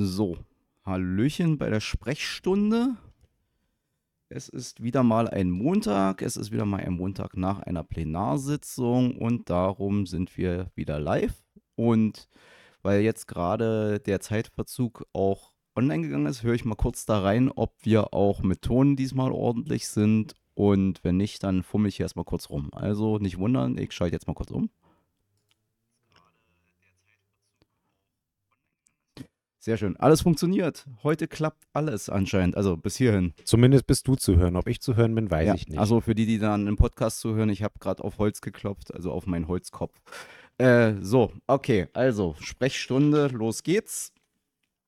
So, Hallöchen bei der Sprechstunde. Es ist wieder mal ein Montag. Es ist wieder mal ein Montag nach einer Plenarsitzung und darum sind wir wieder live. Und weil jetzt gerade der Zeitverzug auch online gegangen ist, höre ich mal kurz da rein, ob wir auch mit Ton diesmal ordentlich sind. Und wenn nicht, dann fummel ich hier erstmal kurz rum. Also nicht wundern, ich schalte jetzt mal kurz um. Sehr schön. Alles funktioniert. Heute klappt alles anscheinend. Also bis hierhin. Zumindest bist du zu hören. Ob ich zu hören bin, weiß Ja, ich nicht. Also für die, die dann im Podcast zuhören, ich habe gerade auf Holz geklopft, also auf meinen Holzkopf. Äh, so, okay, also Sprechstunde, los geht's.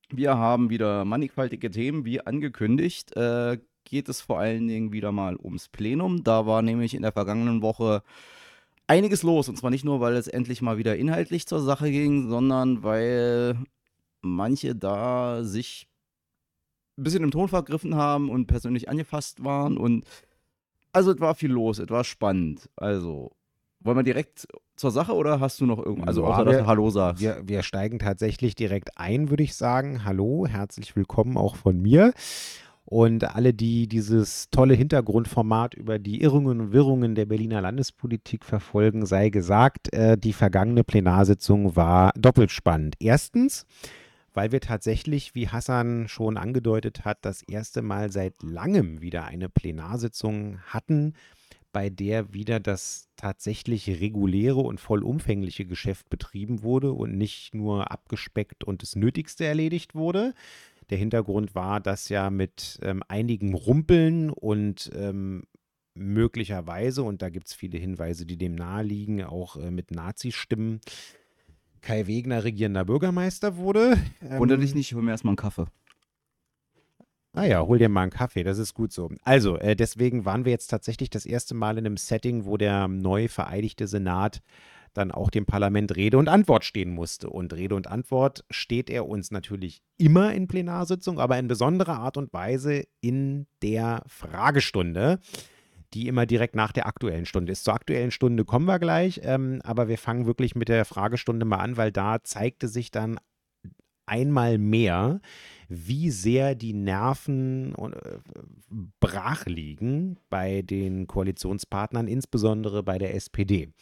Wir haben wieder mannigfaltige Themen, wie angekündigt. Äh, geht es vor allen Dingen wieder mal ums Plenum. Da war nämlich in der vergangenen Woche einiges los. Und zwar nicht nur, weil es endlich mal wieder inhaltlich zur Sache ging, sondern weil manche da sich ein bisschen im Ton vergriffen haben und persönlich angefasst waren. Und also es war viel los, es war spannend. Also, wollen wir direkt zur Sache oder hast du noch irgendwas? Also, außer dass wir- du Hallo sagst. wir, wir steigen tatsächlich direkt ein, würde ich sagen. Hallo, herzlich willkommen auch von mir. Und alle, die dieses tolle Hintergrundformat über die Irrungen und Wirrungen der Berliner Landespolitik verfolgen, sei gesagt, äh, die vergangene Plenarsitzung war doppelt spannend. Erstens, weil wir tatsächlich, wie Hassan schon angedeutet hat, das erste Mal seit langem wieder eine Plenarsitzung hatten, bei der wieder das tatsächlich reguläre und vollumfängliche Geschäft betrieben wurde und nicht nur abgespeckt und das Nötigste erledigt wurde. Der Hintergrund war, dass ja mit ähm, einigen Rumpeln und ähm, möglicherweise, und da gibt es viele Hinweise, die dem naheliegen, auch äh, mit Nazi-Stimmen, Kai Wegner regierender Bürgermeister wurde. Wunder Ähm, dich nicht, hol mir erstmal einen Kaffee. Ah ja, hol dir mal einen Kaffee, das ist gut so. Also, äh, deswegen waren wir jetzt tatsächlich das erste Mal in einem Setting, wo der neu vereidigte Senat dann auch dem Parlament Rede und Antwort stehen musste. Und Rede und Antwort steht er uns natürlich immer in Plenarsitzung, aber in besonderer Art und Weise in der Fragestunde, die immer direkt nach der aktuellen Stunde ist. Zur aktuellen Stunde kommen wir gleich, ähm, aber wir fangen wirklich mit der Fragestunde mal an, weil da zeigte sich dann einmal mehr, wie sehr die Nerven äh, brach liegen bei den Koalitionspartnern, insbesondere bei der SPD.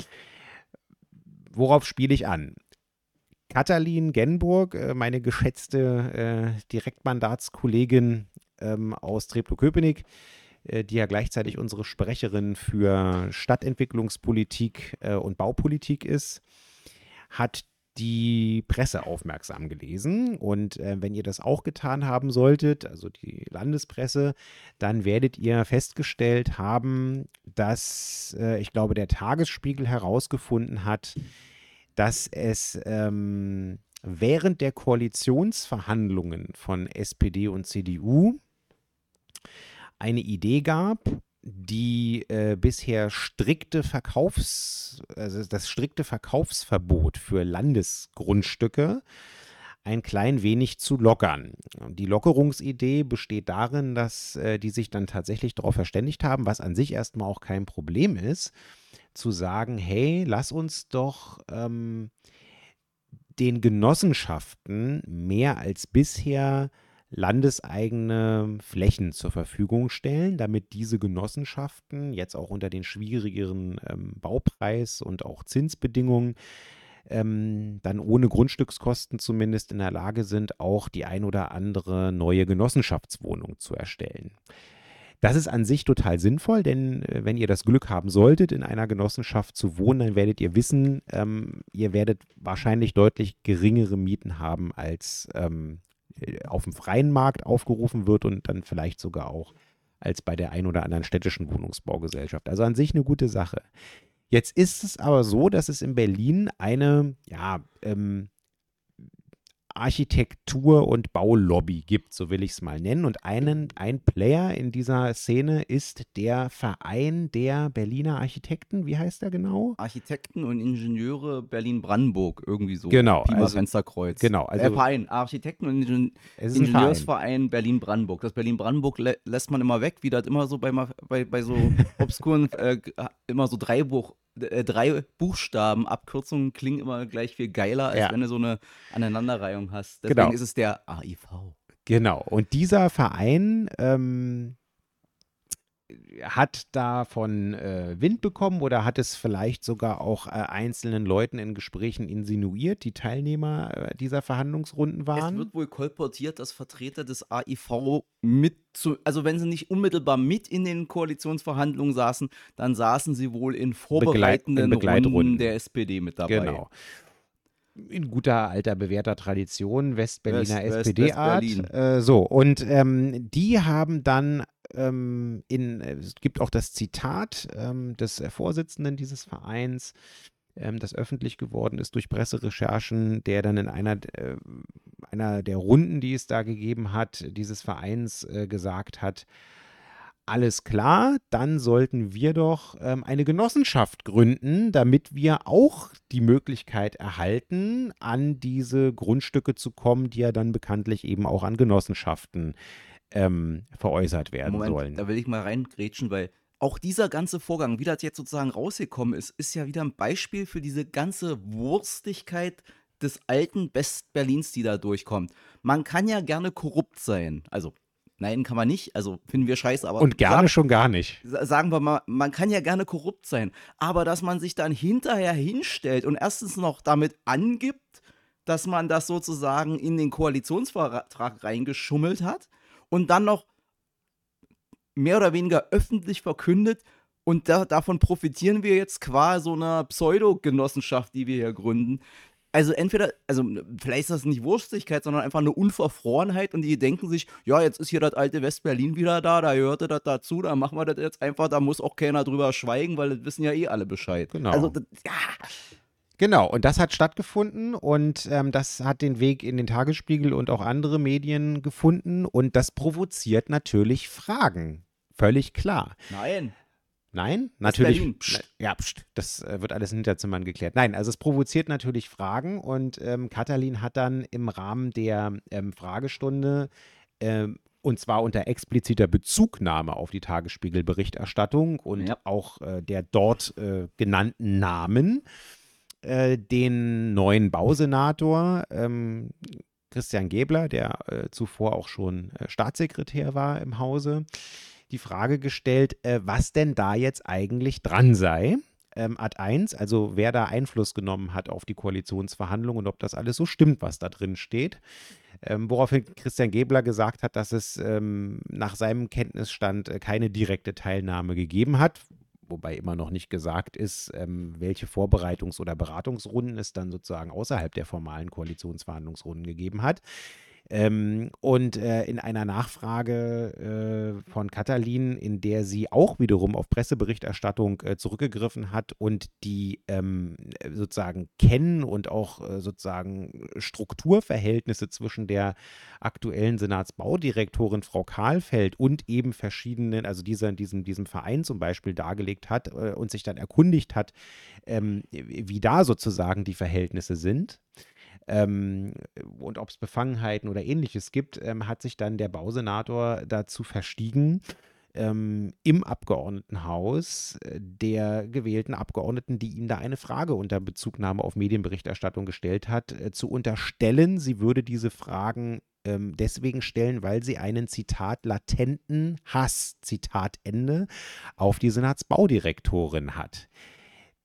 Worauf spiele ich an? Katalin Genburg, äh, meine geschätzte äh, Direktmandatskollegin ähm, aus Treptow-Köpenick, die ja gleichzeitig unsere Sprecherin für Stadtentwicklungspolitik äh, und Baupolitik ist, hat die Presse aufmerksam gelesen. Und äh, wenn ihr das auch getan haben solltet, also die Landespresse, dann werdet ihr festgestellt haben, dass, äh, ich glaube, der Tagesspiegel herausgefunden hat, dass es ähm, während der Koalitionsverhandlungen von SPD und CDU eine Idee gab, die äh, bisher strikte Verkaufs, also das strikte Verkaufsverbot für Landesgrundstücke ein klein wenig zu lockern. Die Lockerungsidee besteht darin, dass äh, die sich dann tatsächlich darauf verständigt haben, was an sich erstmal auch kein Problem ist, zu sagen, hey, lass uns doch ähm, den Genossenschaften mehr als bisher landeseigene Flächen zur Verfügung stellen, damit diese Genossenschaften jetzt auch unter den schwierigeren ähm, Baupreis- und auch Zinsbedingungen ähm, dann ohne Grundstückskosten zumindest in der Lage sind, auch die ein oder andere neue Genossenschaftswohnung zu erstellen. Das ist an sich total sinnvoll, denn äh, wenn ihr das Glück haben solltet, in einer Genossenschaft zu wohnen, dann werdet ihr wissen, ähm, ihr werdet wahrscheinlich deutlich geringere Mieten haben, als ähm, äh, auf dem freien Markt aufgerufen wird und dann vielleicht sogar auch als bei der ein oder anderen städtischen Wohnungsbaugesellschaft. Also an sich eine gute Sache. Jetzt ist es aber so, dass es in Berlin eine, ja, ähm, Architektur- und Baulobby gibt, so will ich es mal nennen. Und einen, ein Player in dieser Szene ist der Verein der Berliner Architekten. Wie heißt der genau? Architekten und Ingenieure Berlin-Brandenburg, irgendwie so. Genau, also- Fensterkreuz. genau, also- äh, Verein, Architekten und Ingen. Ingenieursverein Berlin-Brandenburg. Das Berlin-Brandenburg lä lässt man immer weg, wie das immer so bei, bei, bei so obskuren, äh, immer so Dreibuch, äh, drei Buchstaben, Abkürzungen klingen immer gleich viel geiler, als Ja. wenn du so eine Aneinanderreihung hast. Deswegen Genau. ist es der AIV. Genau. Und dieser Verein ähm, hat davon äh, Wind bekommen oder hat es vielleicht sogar auch äh, einzelnen Leuten in Gesprächen insinuiert, die Teilnehmer äh, dieser Verhandlungsrunden Es waren? wird wohl kolportiert, dass Vertreter des AIV mit zu, also wenn sie nicht unmittelbar mit in den Koalitionsverhandlungen saßen, dann saßen sie wohl in vorbereitenden in Begleitrunden. Runden der SPD mit dabei. Genau. In guter alter bewährter Tradition, Westberliner West- West- SPD-Art. Westberlin. Äh, so, und ähm, die haben dann ähm, in, es gibt auch das Zitat ähm, des äh, Vorsitzenden dieses Vereins, ähm, das öffentlich geworden ist durch Presserecherchen, der dann in einer, äh, einer der Runden, die es da gegeben hat, dieses Vereins äh, gesagt hat, alles klar, dann sollten wir doch ähm, eine Genossenschaft gründen, damit wir auch die Möglichkeit erhalten, an diese Grundstücke zu kommen, die ja dann bekanntlich eben auch an Genossenschaften ähm, veräußert werden Moment, sollen. da will ich mal reingrätschen, weil auch dieser ganze Vorgang, wie das jetzt sozusagen rausgekommen ist, ist ja wieder ein Beispiel für diese ganze Wurstigkeit des alten Westberlins, die da durchkommt. Man kann ja gerne korrupt sein. Also, nein, kann man nicht. Also, finden wir scheiße, aber Und gerne sagen, schon gar nicht. sa- sagen wir mal, man kann ja gerne korrupt sein. Aber dass man sich dann hinterher hinstellt und erstens noch damit angibt, dass man das sozusagen in den Koalitionsvertrag reingeschummelt hat und dann noch mehr oder weniger öffentlich verkündet und da, davon profitieren wir jetzt qua so einer Pseudogenossenschaft, die wir hier gründen. Also entweder, also vielleicht ist das nicht Wurstigkeit, sondern einfach eine Unverfrorenheit und die denken sich, ja, jetzt ist hier das alte Westberlin wieder da, da gehörte das dazu, da machen wir das jetzt einfach, da muss auch keiner drüber schweigen, weil das wissen ja eh alle Bescheid. Genau. Also, das, ja, Genau, und das hat stattgefunden und ähm, das hat den Weg in den Tagesspiegel und auch andere Medien gefunden und das provoziert natürlich Fragen. Völlig klar. nein. Nein, natürlich. Psst. Na, Ja, pst, das äh, wird alles in Hinterzimmern geklärt. Nein, also es provoziert natürlich Fragen und ähm, Katalin hat dann im Rahmen der ähm, Fragestunde ähm, und zwar unter expliziter Bezugnahme auf die Tagesspiegel-Berichterstattung und Ja. auch äh, der dort äh, genannten Namen äh, den neuen Bausenator ähm, Christian Gebler, der äh, zuvor auch schon äh, Staatssekretär war im Hause, die Frage gestellt, äh, was denn da jetzt eigentlich dran sei. Ähm, Ad 1, also wer da Einfluss genommen hat auf die Koalitionsverhandlungen und ob das alles so stimmt, was da drin steht. Ähm, woraufhin Christian Gebler gesagt hat, dass es ähm, nach seinem Kenntnisstand äh, keine direkte Teilnahme gegeben hat, wobei immer noch nicht gesagt ist, ähm, welche Vorbereitungs- oder Beratungsrunden es dann sozusagen außerhalb der formalen Koalitionsverhandlungsrunden gegeben hat. Ähm, und äh, in einer Nachfrage äh, von Katalin, in der sie auch wiederum auf Presseberichterstattung äh, zurückgegriffen hat und die ähm, sozusagen kennen und auch äh, sozusagen Strukturverhältnisse zwischen der aktuellen Senatsbaudirektorin Frau Kahlfeld und eben verschiedenen, also dieser, diesem, diesem Verein zum Beispiel dargelegt hat äh, und sich dann erkundigt hat, ähm, wie da sozusagen die Verhältnisse sind ähm, und ob es Befangenheiten oder ähnliches gibt, ähm, hat sich dann der Bausenator dazu verstiegen, ähm, im Abgeordnetenhaus äh, der gewählten Abgeordneten, die ihm da eine Frage unter Bezugnahme auf Medienberichterstattung gestellt hat, äh, zu unterstellen, sie würde diese Fragen ähm, deswegen stellen, weil sie einen Zitat latenten Hass, Zitat Ende, auf die Senatsbaudirektorin hat.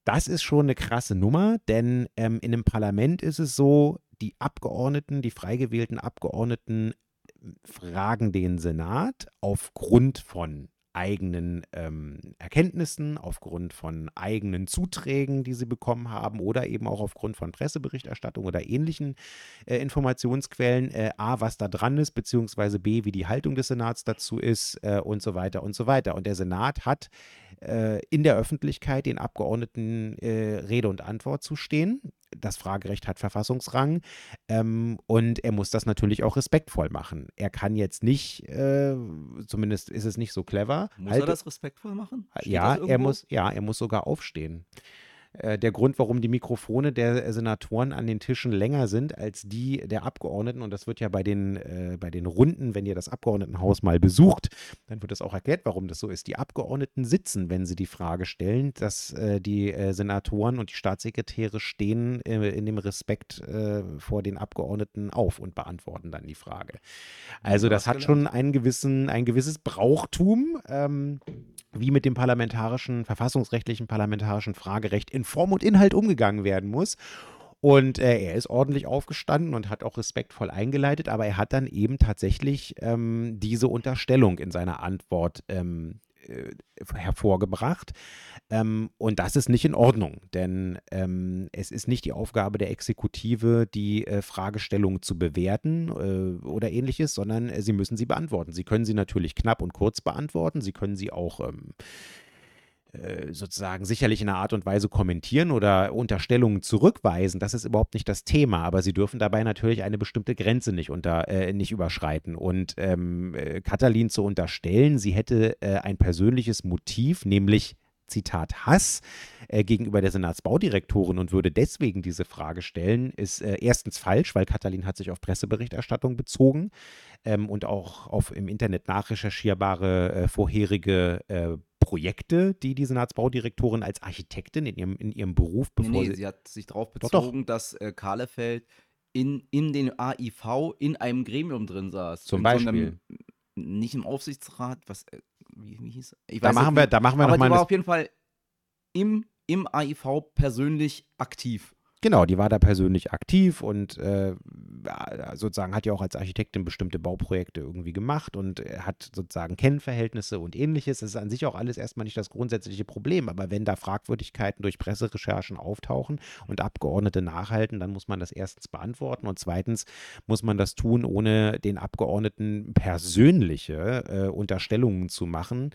Das ist schon eine krasse Nummer, denn ähm, in einem Parlament ist es so, die Abgeordneten, die frei gewählten Abgeordneten äh, fragen den Senat aufgrund von eigenen ähm, Erkenntnissen, aufgrund von eigenen Zuträgen, die sie bekommen haben oder eben auch aufgrund von Presseberichterstattung oder ähnlichen äh, Informationsquellen, äh, a, was da dran ist, beziehungsweise b, wie die Haltung des Senats dazu ist äh, und so weiter und so weiter. Und der Senat hat äh, in der Öffentlichkeit den Abgeordneten äh, Rede und Antwort zu stehen. Das Fragerecht hat Verfassungsrang ähm, und er muss das natürlich auch respektvoll machen. Er kann jetzt nicht, äh, zumindest ist es nicht so clever. Muss halt- er das respektvoll machen? Steht ja, das er muss, ja, er muss sogar aufstehen. Äh, der Grund, warum die Mikrofone der Senatoren an den Tischen länger sind als die der Abgeordneten, und das wird ja bei den, äh, bei den Runden, wenn ihr das Abgeordnetenhaus mal besucht, dann wird es auch erklärt, warum das so ist. Die Abgeordneten sitzen, wenn sie die Frage stellen, dass äh, die äh, Senatoren und die Staatssekretäre stehen äh, in dem Respekt vor den Abgeordneten auf und beantworten dann die Frage. Also das hat schon einen gewissen, ein gewisses Brauchtum. Ähm, wie mit dem parlamentarischen, verfassungsrechtlichen parlamentarischen Fragerecht in Form und Inhalt umgegangen werden muss. Und äh, er ist ordentlich aufgestanden und hat auch respektvoll eingeleitet, aber er hat dann eben tatsächlich ähm, diese Unterstellung in seiner Antwort ähm, äh, hervorgebracht. Ähm, und das ist nicht in Ordnung, denn ähm, es ist nicht die Aufgabe der Exekutive, die äh, Fragestellung zu bewerten äh, oder ähnliches, sondern äh, sie müssen sie beantworten. Sie können sie natürlich knapp und kurz beantworten, sie können sie auch ähm, äh, sozusagen sicherlich in einer Art und Weise kommentieren oder Unterstellungen zurückweisen. Das ist überhaupt nicht das Thema, aber sie dürfen dabei natürlich eine bestimmte Grenze nicht, unter, äh, nicht überschreiten. Und ähm, äh, Katalin zu unterstellen, sie hätte äh, ein persönliches Motiv, nämlich Zitat Hass äh, gegenüber der Senatsbaudirektorin und würde deswegen diese Frage stellen, ist äh, erstens falsch, weil Katalin hat sich auf Presseberichterstattung bezogen ähm, und auch auf im Internet nachrecherchierbare äh, vorherige äh, Projekte, die die Senatsbaudirektorin als Architektin in ihrem, in ihrem Beruf bevor nee, nee, sie, sie hat sich darauf bezogen, doch, doch. dass äh, Kahlefeld in, in den AIV in einem Gremium drin saß. Zum Beispiel. So einem, nicht im Aufsichtsrat, was, äh, wie, wie hieß ich da machen wir, Da machen wir aber noch mal. war auf jeden Fall im, im AIV persönlich aktiv. Genau, die war da persönlich aktiv und äh, sozusagen hat ja auch als Architektin bestimmte Bauprojekte irgendwie gemacht und hat sozusagen Kennverhältnisse und ähnliches. Das ist an sich auch alles erstmal nicht das grundsätzliche Problem, aber wenn da Fragwürdigkeiten durch Presserecherchen auftauchen und Abgeordnete nachhalten, dann muss man das erstens beantworten und zweitens muss man das tun, ohne den Abgeordneten persönliche äh, Unterstellungen zu machen,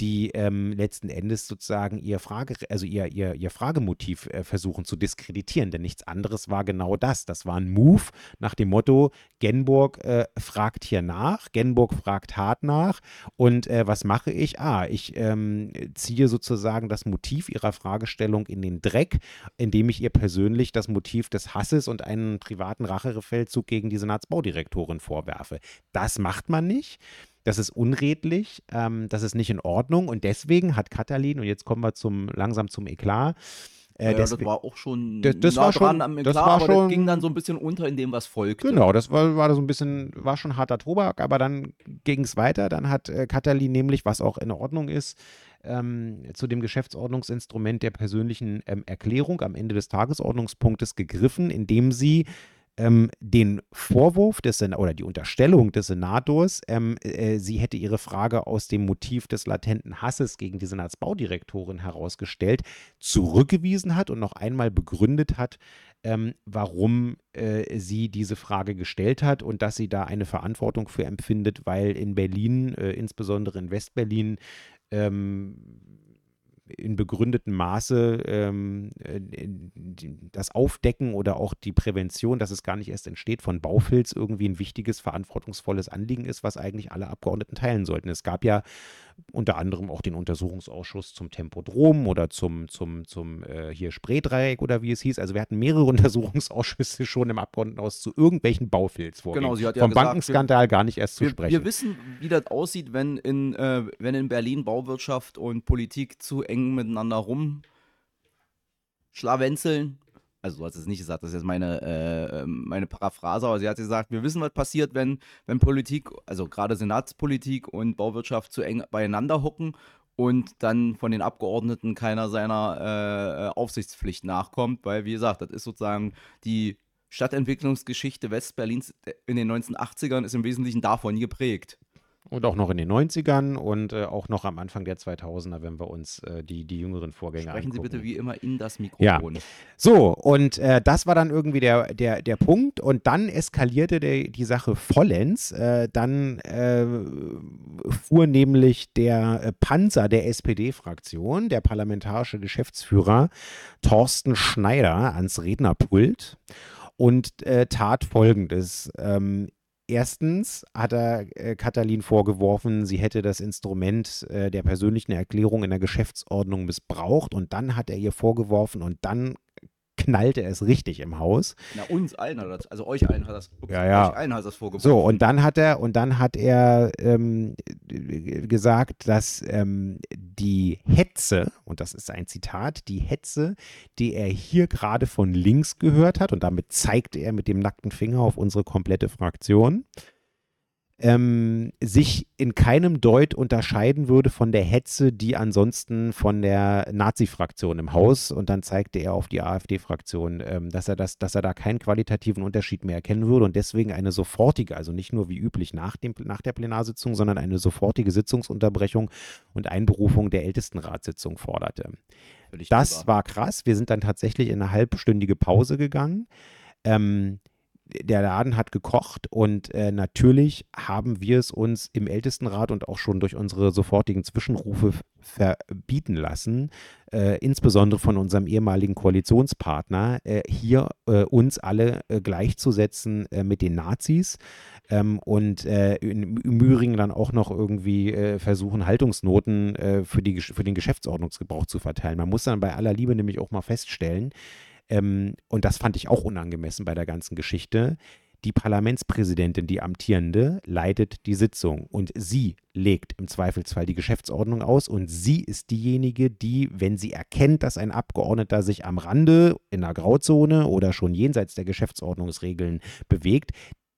die ähm, letzten Endes sozusagen ihr Frage, also ihr, ihr, ihr Fragemotiv äh, versuchen zu diskreditieren. Denn nichts anderes war genau das. Das war ein Move nach dem Motto, Genburg äh, fragt hier nach, Genburg fragt hart nach. Und äh, was mache ich? Ah, ich ähm, ziehe sozusagen das Motiv ihrer Fragestellung in den Dreck, indem ich ihr persönlich das Motiv des Hasses und einen privaten Rachefeldzug gegen die Senatsbaudirektorin vorwerfe. Das macht man nicht. Das ist unredlich, ähm, das ist nicht in Ordnung und deswegen hat Katalin, und jetzt kommen wir zum, langsam zum Eklat, äh, ja, das war auch schon das, das nah war schon, am Eklat, das war aber schon, das ging dann so ein bisschen unter in dem, was folgte. Genau, das war, war so ein bisschen, war schon harter Tobak, aber dann ging es weiter. Dann hat äh, Katalin nämlich, was auch in Ordnung ist, ähm, zu dem Geschäftsordnungsinstrument der persönlichen ähm, Erklärung am Ende des Tagesordnungspunktes gegriffen, indem sie ähm, den Vorwurf des Sen oder die Unterstellung des Senators, ähm, äh, sie hätte ihre Frage aus dem Motiv des latenten Hasses gegen die Senatsbaudirektorin herausgestellt, zurückgewiesen hat und noch einmal begründet hat, ähm, warum äh, sie diese Frage gestellt hat und dass sie da eine Verantwortung für empfindet, weil in Berlin, äh, insbesondere in Westberlin, ähm, in begründetem Maße ähm, äh, das Aufdecken oder auch die Prävention, dass es gar nicht erst entsteht, von Baufilz irgendwie ein wichtiges, verantwortungsvolles Anliegen ist, was eigentlich alle Abgeordneten teilen sollten. Es gab ja unter anderem auch den Untersuchungsausschuss zum Tempodrom oder zum, zum, zum äh, hier Spreedreieck oder wie es hieß. Also wir hatten mehrere Untersuchungsausschüsse schon im Abgeordnetenhaus zu irgendwelchen Baufilzvorgängen. Genau, sie hat ja Vom gesagt, Bankenskandal gar nicht erst wir, zu sprechen. Wir wissen, wie das aussieht, wenn in, äh, wenn in Berlin Bauwirtschaft und Politik zu eng miteinander rumschlawenzeln. Also du hast es nicht gesagt, das ist jetzt meine, äh, ähm, meine Paraphrase, aber sie hat gesagt, wir wissen, was passiert, wenn, wenn Politik, also gerade Senatspolitik und Bauwirtschaft zu eng beieinander hocken und dann von den Abgeordneten keiner seiner äh, Aufsichtspflicht nachkommt, weil, wie gesagt, das ist sozusagen die Stadtentwicklungsgeschichte Westberlins in den 1980ern ist im Wesentlichen davon geprägt. Und auch noch in den 90ern und äh, auch noch am Anfang der 2000er, wenn wir uns äh, die, die jüngeren Vorgänge Sprechen angucken. Sie bitte wie immer in das Mikrofon. Ja. So, und äh, das war dann irgendwie der, der, der Punkt. Und dann eskalierte der, die Sache vollends. Äh, dann äh, fuhr nämlich der äh, Panzer der SPD-Fraktion, der parlamentarische Geschäftsführer Thorsten Schneider, ans Rednerpult und tat Folgendes. Ähm, Erstens hat er äh, Katalin vorgeworfen, sie hätte das Instrument äh, der persönlichen Erklärung in der Geschäftsordnung missbraucht und dann hat er ihr vorgeworfen und dann knallte es richtig im Haus. Na, uns allen hat das, also euch allen hat das, ja, ja. Euch allen hat das vorgeworfen. So, und dann hat er, und dann hat er ähm, gesagt, dass ähm, die Hetze, und das ist ein Zitat, die Hetze, die er hier gerade von links gehört hat, und damit zeigte er mit dem nackten Finger auf unsere komplette Fraktion, ähm, sich in keinem Deut unterscheiden würde von der Hetze, die ansonsten von der Nazi-Fraktion im Haus und dann zeigte er auf die AfD-Fraktion, ähm, dass er das, dass er da keinen qualitativen Unterschied mehr erkennen würde und deswegen eine sofortige, also nicht nur wie üblich nach, dem, nach der Plenarsitzung, sondern eine sofortige Sitzungsunterbrechung und Einberufung der Ältestenratssitzung forderte. das war krass. Wir sind dann tatsächlich in eine halbstündige Pause gegangen. Ähm, der Laden hat gekocht und äh, natürlich haben wir es uns im Ältestenrat und auch schon durch unsere sofortigen Zwischenrufe verbieten lassen, äh, insbesondere von unserem ehemaligen Koalitionspartner, äh, hier äh, uns alle äh, gleichzusetzen äh, mit den Nazis ähm, und im Übrigen dann auch noch irgendwie versuchen, Haltungsnoten für, die, für den Geschäftsordnungsgebrauch zu verteilen. Man muss dann bei aller Liebe nämlich auch mal feststellen, ähm, und das fand ich auch unangemessen bei der ganzen Geschichte. Die Parlamentspräsidentin, die amtierende, leitet die Sitzung und sie legt im Zweifelsfall die Geschäftsordnung aus und sie ist diejenige, die, wenn sie erkennt, dass ein Abgeordneter sich am Rande in der Grauzone oder schon jenseits der Geschäftsordnungsregeln bewegt,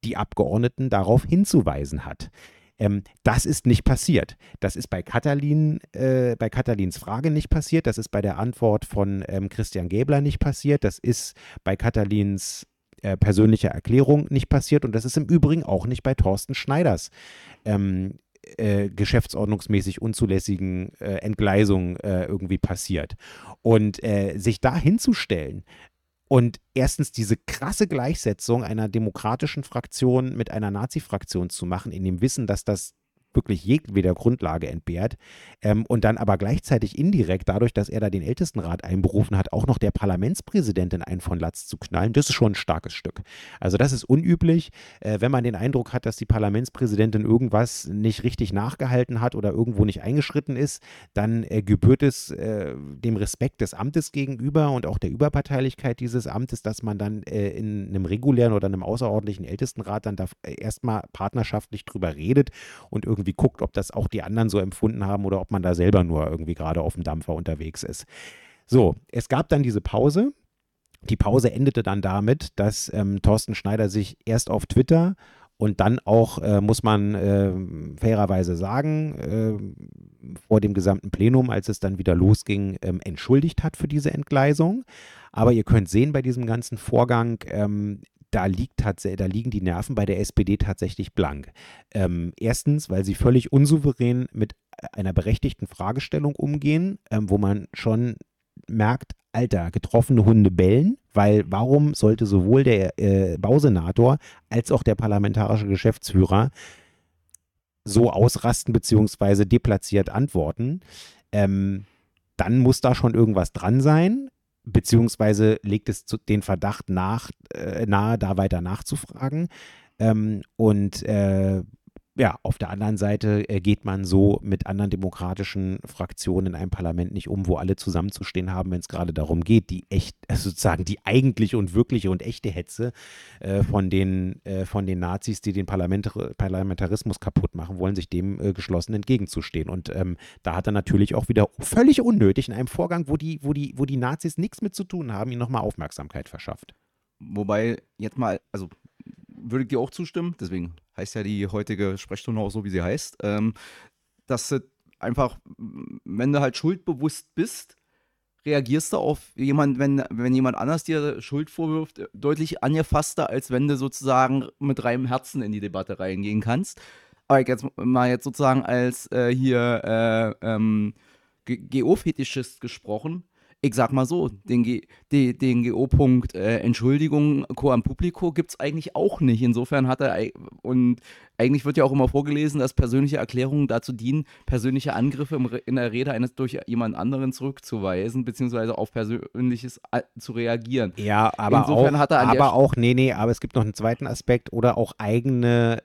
die Abgeordneten darauf hinzuweisen hat. Ähm, das ist nicht passiert. Das ist bei Katalin, äh, bei Katalins Frage nicht passiert. Das ist bei der Antwort von ähm, Christian Gäbler nicht passiert. Das ist bei Katalins äh, persönlicher Erklärung nicht passiert. Und das ist im Übrigen auch nicht bei Thorsten Schneiders ähm, äh, geschäftsordnungsmäßig unzulässigen äh, Entgleisungen äh, irgendwie passiert. Und äh, sich da hinzustellen und erstens diese krasse Gleichsetzung einer demokratischen Fraktion mit einer Nazi-Fraktion zu machen, in dem Wissen, dass das wirklich jedweder Grundlage entbehrt ähm, und dann aber gleichzeitig indirekt dadurch, dass er da den Ältestenrat einberufen hat, auch noch der Parlamentspräsidentin einen von Latz zu knallen, das ist schon ein starkes Stück. Also das ist unüblich, äh, wenn man den Eindruck hat, dass die Parlamentspräsidentin irgendwas nicht richtig nachgehalten hat oder irgendwo nicht eingeschritten ist, dann äh, gebührt es äh, dem Respekt des Amtes gegenüber und auch der Überparteilichkeit dieses Amtes, dass man dann äh, in einem regulären oder einem außerordentlichen Ältestenrat dann da äh, erstmal partnerschaftlich drüber redet und irgendwie irgendwie guckt, ob das auch die anderen so empfunden haben oder ob man da selber nur irgendwie gerade auf dem Dampfer unterwegs ist. So, es gab dann diese Pause. Die Pause endete dann damit, dass ähm, Thorsten Schneider sich erst auf Twitter und dann auch, äh, muss man äh, fairerweise sagen, äh, vor dem gesamten Plenum, als es dann wieder losging, ähm, entschuldigt hat für diese Entgleisung. Aber ihr könnt sehen bei diesem ganzen Vorgang, ähm, da, liegt da liegen die Nerven bei der SPD tatsächlich blank. Ähm, erstens, weil sie völlig unsouverän mit einer berechtigten Fragestellung umgehen, ähm, wo man schon merkt, Alter, getroffene Hunde bellen, weil warum sollte sowohl der äh, Bausenator als auch der parlamentarische Geschäftsführer so ausrasten bzw. deplatziert antworten? Ähm, dann muss da schon irgendwas dran sein beziehungsweise legt es den Verdacht nach, äh, nahe, da weiter nachzufragen. Ähm, und äh, ja, auf der anderen Seite äh, geht man so mit anderen demokratischen Fraktionen in einem Parlament nicht um, wo alle zusammenzustehen haben, wenn es gerade darum geht, die echt, also sozusagen die eigentliche und wirkliche und echte Hetze äh, von, den, äh, von den Nazis, die den Parlamentar Parlamentarismus kaputt machen wollen, sich dem äh, geschlossen entgegenzustehen. Und ähm, da hat er natürlich auch wieder völlig unnötig in einem Vorgang, wo die, wo die, wo die Nazis nichts mit zu tun haben, ihnen nochmal Aufmerksamkeit verschafft. Wobei jetzt mal, also würde ich dir auch zustimmen, deswegen heißt ja die heutige Sprechstunde auch so, wie sie heißt, ähm, dass du einfach, wenn du halt schuldbewusst bist, reagierst du auf jemand, wenn, wenn jemand anders dir Schuld vorwirft, deutlich angefasster, als wenn du sozusagen mit reinem Herzen in die Debatte reingehen kannst. Aber jetzt mal jetzt sozusagen als äh, hier äh, ähm, Geofetischist gesprochen, ich sag mal so, den, G, den, den GO-Punkt äh, Entschuldigung, Coam Publico gibt es eigentlich auch nicht. Insofern hat er, und eigentlich wird ja auch immer vorgelesen, dass persönliche Erklärungen dazu dienen, persönliche Angriffe in der Rede eines durch jemand anderen zurückzuweisen, beziehungsweise auf Persönliches äh, zu reagieren. Ja, aber Insofern auch, hat er aber auch, nee, nee, aber es gibt noch einen zweiten Aspekt oder auch eigene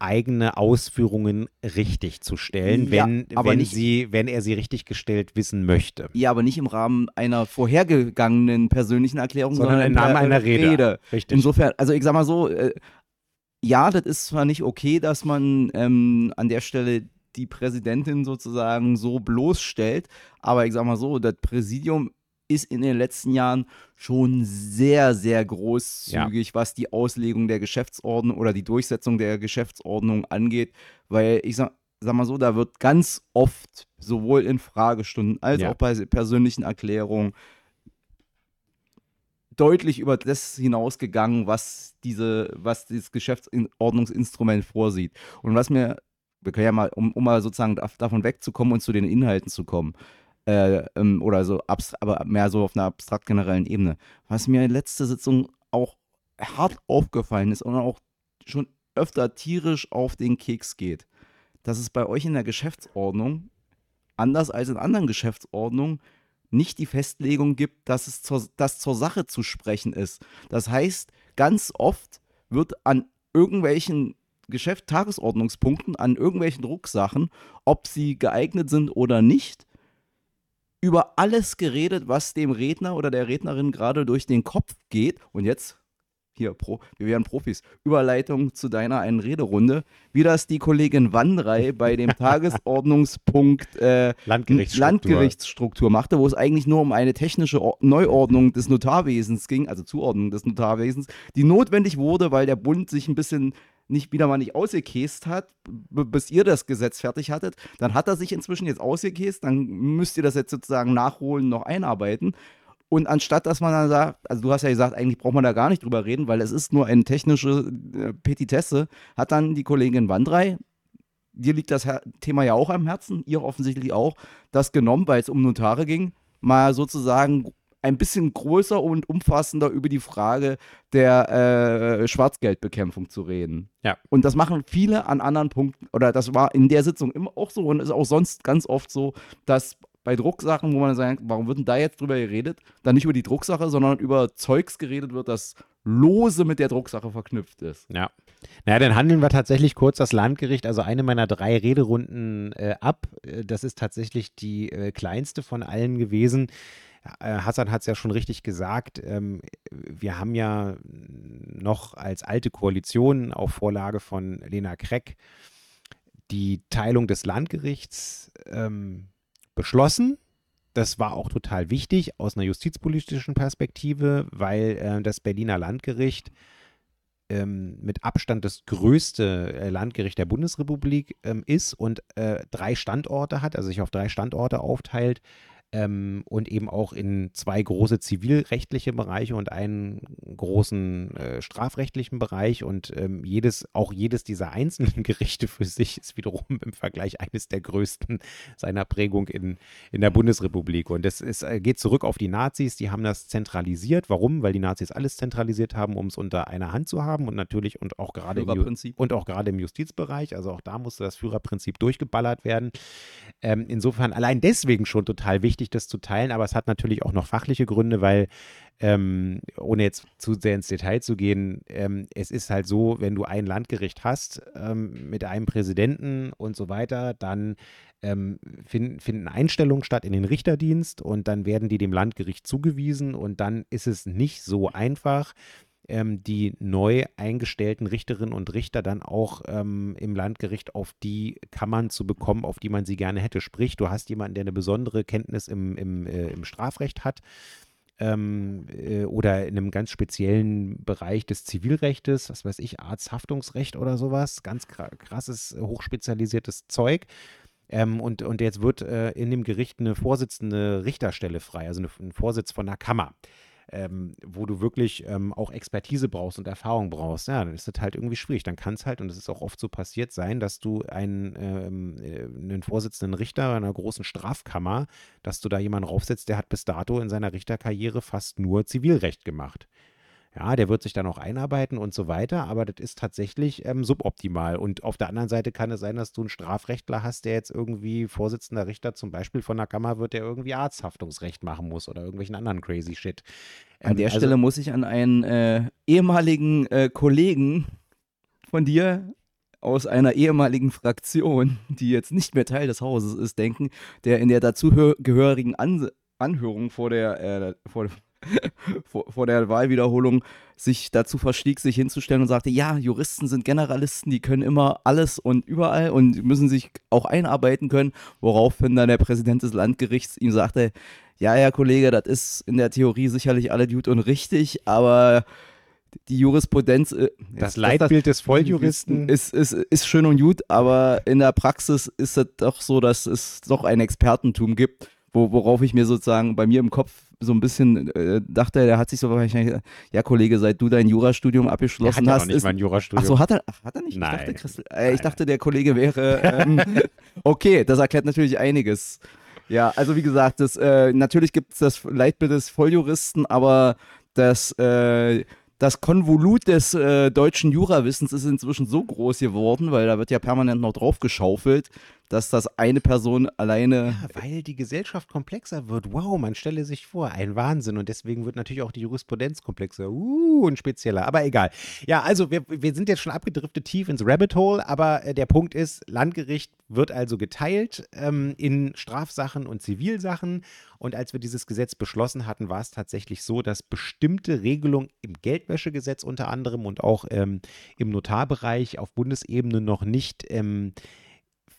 eigene Ausführungen richtig zu stellen, ja, wenn, wenn, nicht, sie, wenn er sie richtig gestellt wissen möchte. Ja, aber nicht im Rahmen einer vorhergegangenen persönlichen Erklärung, sondern, sondern im Rahmen einer Rede. Rede. Richtig. Insofern, also ich sag mal so, äh, ja, das ist zwar nicht okay, dass man ähm, an der Stelle die Präsidentin sozusagen so bloßstellt, aber ich sag mal so, das Präsidium ist in den letzten Jahren schon sehr, sehr großzügig, ja. was die Auslegung der Geschäftsordnung oder die Durchsetzung der Geschäftsordnung angeht, weil ich sag, sag mal so, da wird ganz oft sowohl in Fragestunden als ja. auch bei persönlichen Erklärungen deutlich über das hinausgegangen, was diese, was dieses Geschäftsordnungsinstrument vorsieht. Und was mir, wir können ja mal, um, um mal sozusagen davon wegzukommen und zu den Inhalten zu kommen, äh, ähm, oder so, aber mehr so auf einer abstrakt generellen Ebene. Was mir in letzter Sitzung auch hart aufgefallen ist und auch schon öfter tierisch auf den Keks geht, dass es bei euch in der Geschäftsordnung, anders als in anderen Geschäftsordnungen, nicht die Festlegung gibt, dass es zur, dass zur Sache zu sprechen ist. Das heißt, ganz oft wird an irgendwelchen Geschäft Tagesordnungspunkten, an irgendwelchen Drucksachen, ob sie geeignet sind oder nicht, über alles geredet, was dem Redner oder der Rednerin gerade durch den Kopf geht. Und jetzt, hier, Pro, wir wären Profis, Überleitung zu deiner einen Rederunde, wie das die Kollegin Wandrei bei dem Tagesordnungspunkt äh, Landgerichtsstruktur. Landgerichtsstruktur machte, wo es eigentlich nur um eine technische Neuordnung des Notarwesens ging, also Zuordnung des Notarwesens, die notwendig wurde, weil der Bund sich ein bisschen nicht wieder mal nicht ausgekäst hat, bis ihr das Gesetz fertig hattet, dann hat er sich inzwischen jetzt ausgekäst, dann müsst ihr das jetzt sozusagen nachholen, noch einarbeiten. Und anstatt, dass man dann sagt, also du hast ja gesagt, eigentlich braucht man da gar nicht drüber reden, weil es ist nur eine technische äh, Petitesse, hat dann die Kollegin Wandrei, dir liegt das Thema ja auch am Herzen, ihr offensichtlich auch, das genommen, weil es um Notare ging, mal sozusagen ein bisschen größer und umfassender über die Frage der äh, Schwarzgeldbekämpfung zu reden. Ja. Und das machen viele an anderen Punkten, oder das war in der Sitzung immer auch so und ist auch sonst ganz oft so, dass bei Drucksachen, wo man sagt, warum wird denn da jetzt drüber geredet, dann nicht über die Drucksache, sondern über Zeugs geredet wird, das lose mit der Drucksache verknüpft ist. Ja. Naja, dann handeln wir tatsächlich kurz das Landgericht, also eine meiner drei Rederunden äh, ab. Äh, das ist tatsächlich die äh, kleinste von allen gewesen. Äh, Hassan hat es ja schon richtig gesagt. Ähm, wir haben ja noch als alte Koalition auf Vorlage von Lena Kreck die Teilung des Landgerichts ähm, beschlossen. Das war auch total wichtig aus einer justizpolitischen Perspektive, weil äh, das Berliner Landgericht ähm, mit Abstand das größte äh, Landgericht der Bundesrepublik ähm, ist und äh, drei Standorte hat, also sich auf drei Standorte aufteilt ähm, und eben auch in zwei große zivilrechtliche Bereiche und einen großen äh, strafrechtlichen Bereich. Und ähm, jedes, auch jedes dieser einzelnen Gerichte für sich ist wiederum im Vergleich eines der größten seiner Prägung in, in der Bundesrepublik. Und das ist, äh, geht zurück auf die Nazis, die haben das zentralisiert. Warum? Weil die Nazis alles zentralisiert haben, um es unter einer Hand zu haben und natürlich und auch gerade im, und auch gerade im Justizbereich. Also auch da musste das Führerprinzip durchgeballert werden. Ähm, insofern allein deswegen schon total wichtig wichtig, das zu teilen, aber es hat natürlich auch noch fachliche Gründe, weil ähm, ohne jetzt zu sehr ins Detail zu gehen, ähm, es ist halt so, wenn du ein Landgericht hast ähm, mit einem Präsidenten und so weiter, dann ähm, find, finden Einstellungen statt in den Richterdienst und dann werden die dem Landgericht zugewiesen und dann ist es nicht so einfach, ähm, die neu eingestellten Richterinnen und Richter dann auch ähm, im Landgericht auf die Kammern zu bekommen, auf die man sie gerne hätte. Sprich, du hast jemanden, der eine besondere Kenntnis im, im, äh, im Strafrecht hat ähm, äh, oder in einem ganz speziellen Bereich des Zivilrechtes, was weiß ich, Arzthaftungsrecht oder sowas, ganz krasses, hochspezialisiertes Zeug. Ähm, und, und jetzt wird äh, in dem Gericht eine Vorsitzende Richterstelle frei, also eine, ein Vorsitz von einer Kammer. Ähm, wo du wirklich ähm, auch Expertise brauchst und Erfahrung brauchst, ja, dann ist das halt irgendwie schwierig. Dann kann es halt, und das ist auch oft so passiert, sein, dass du einen, ähm, äh, einen Vorsitzenden Richter einer großen Strafkammer, dass du da jemanden raufsetzt, der hat bis dato in seiner Richterkarriere fast nur Zivilrecht gemacht. Ja, der wird sich dann auch einarbeiten und so weiter, aber das ist tatsächlich ähm, suboptimal. Und auf der anderen Seite kann es sein, dass du einen Strafrechtler hast, der jetzt irgendwie Vorsitzender Richter zum Beispiel von der Kammer wird, der irgendwie Arzthaftungsrecht machen muss oder irgendwelchen anderen crazy Shit. An der ähm, also, Stelle muss ich an einen äh, ehemaligen äh, Kollegen von dir aus einer ehemaligen Fraktion, die jetzt nicht mehr Teil des Hauses ist, denken, der in der dazugehörigen An Anhörung vor der, äh, vor, vor, vor, der Wahlwiederholung sich dazu verstieg, sich hinzustellen und sagte, ja, Juristen sind Generalisten, die können immer alles und überall und müssen sich auch einarbeiten können, woraufhin dann der Präsident des Landgerichts ihm sagte, ja, Herr Kollege, das ist in der Theorie sicherlich alle gut und richtig, aber die Jurisprudenz. Äh, das Leitbild das, des Volljuristen. Ist, ist, ist schön und gut, aber in der Praxis ist es doch so, dass es doch ein Expertentum gibt, wo, worauf ich mir sozusagen bei mir im Kopf so ein bisschen äh, dachte, der hat sich so wahrscheinlich, ja Kollege, seit du dein Jurastudium abgeschlossen der hat hast. Nicht ist, mein Jurastudium. Ach so, hat er, ach, hat er nicht? Nein. Ich dachte, Christel, äh, ich dachte der Kollege wäre, ähm, okay, das erklärt natürlich einiges. Ja, also wie gesagt, das, äh, natürlich gibt es das Leitbild des Volljuristen, aber das, äh, das Konvolut des äh, deutschen Jurawissens ist inzwischen so groß geworden, weil da wird ja permanent noch drauf geschaufelt, dass das eine Person alleine. Ja, weil die Gesellschaft komplexer wird. Wow, man stelle sich vor, ein Wahnsinn. Und deswegen wird natürlich auch die Jurisprudenz komplexer. Uh, und spezieller. Aber egal. Ja, also wir, wir sind jetzt schon abgedriftet tief ins Rabbit Hole, aber äh, der Punkt ist, Landgericht wird also geteilt ähm, in Strafsachen und Zivilsachen. Und als wir dieses Gesetz beschlossen hatten, war es tatsächlich so, dass bestimmte Regelungen im Geldwäschegesetz unter anderem und auch ähm, im Notarbereich auf Bundesebene noch nicht ähm,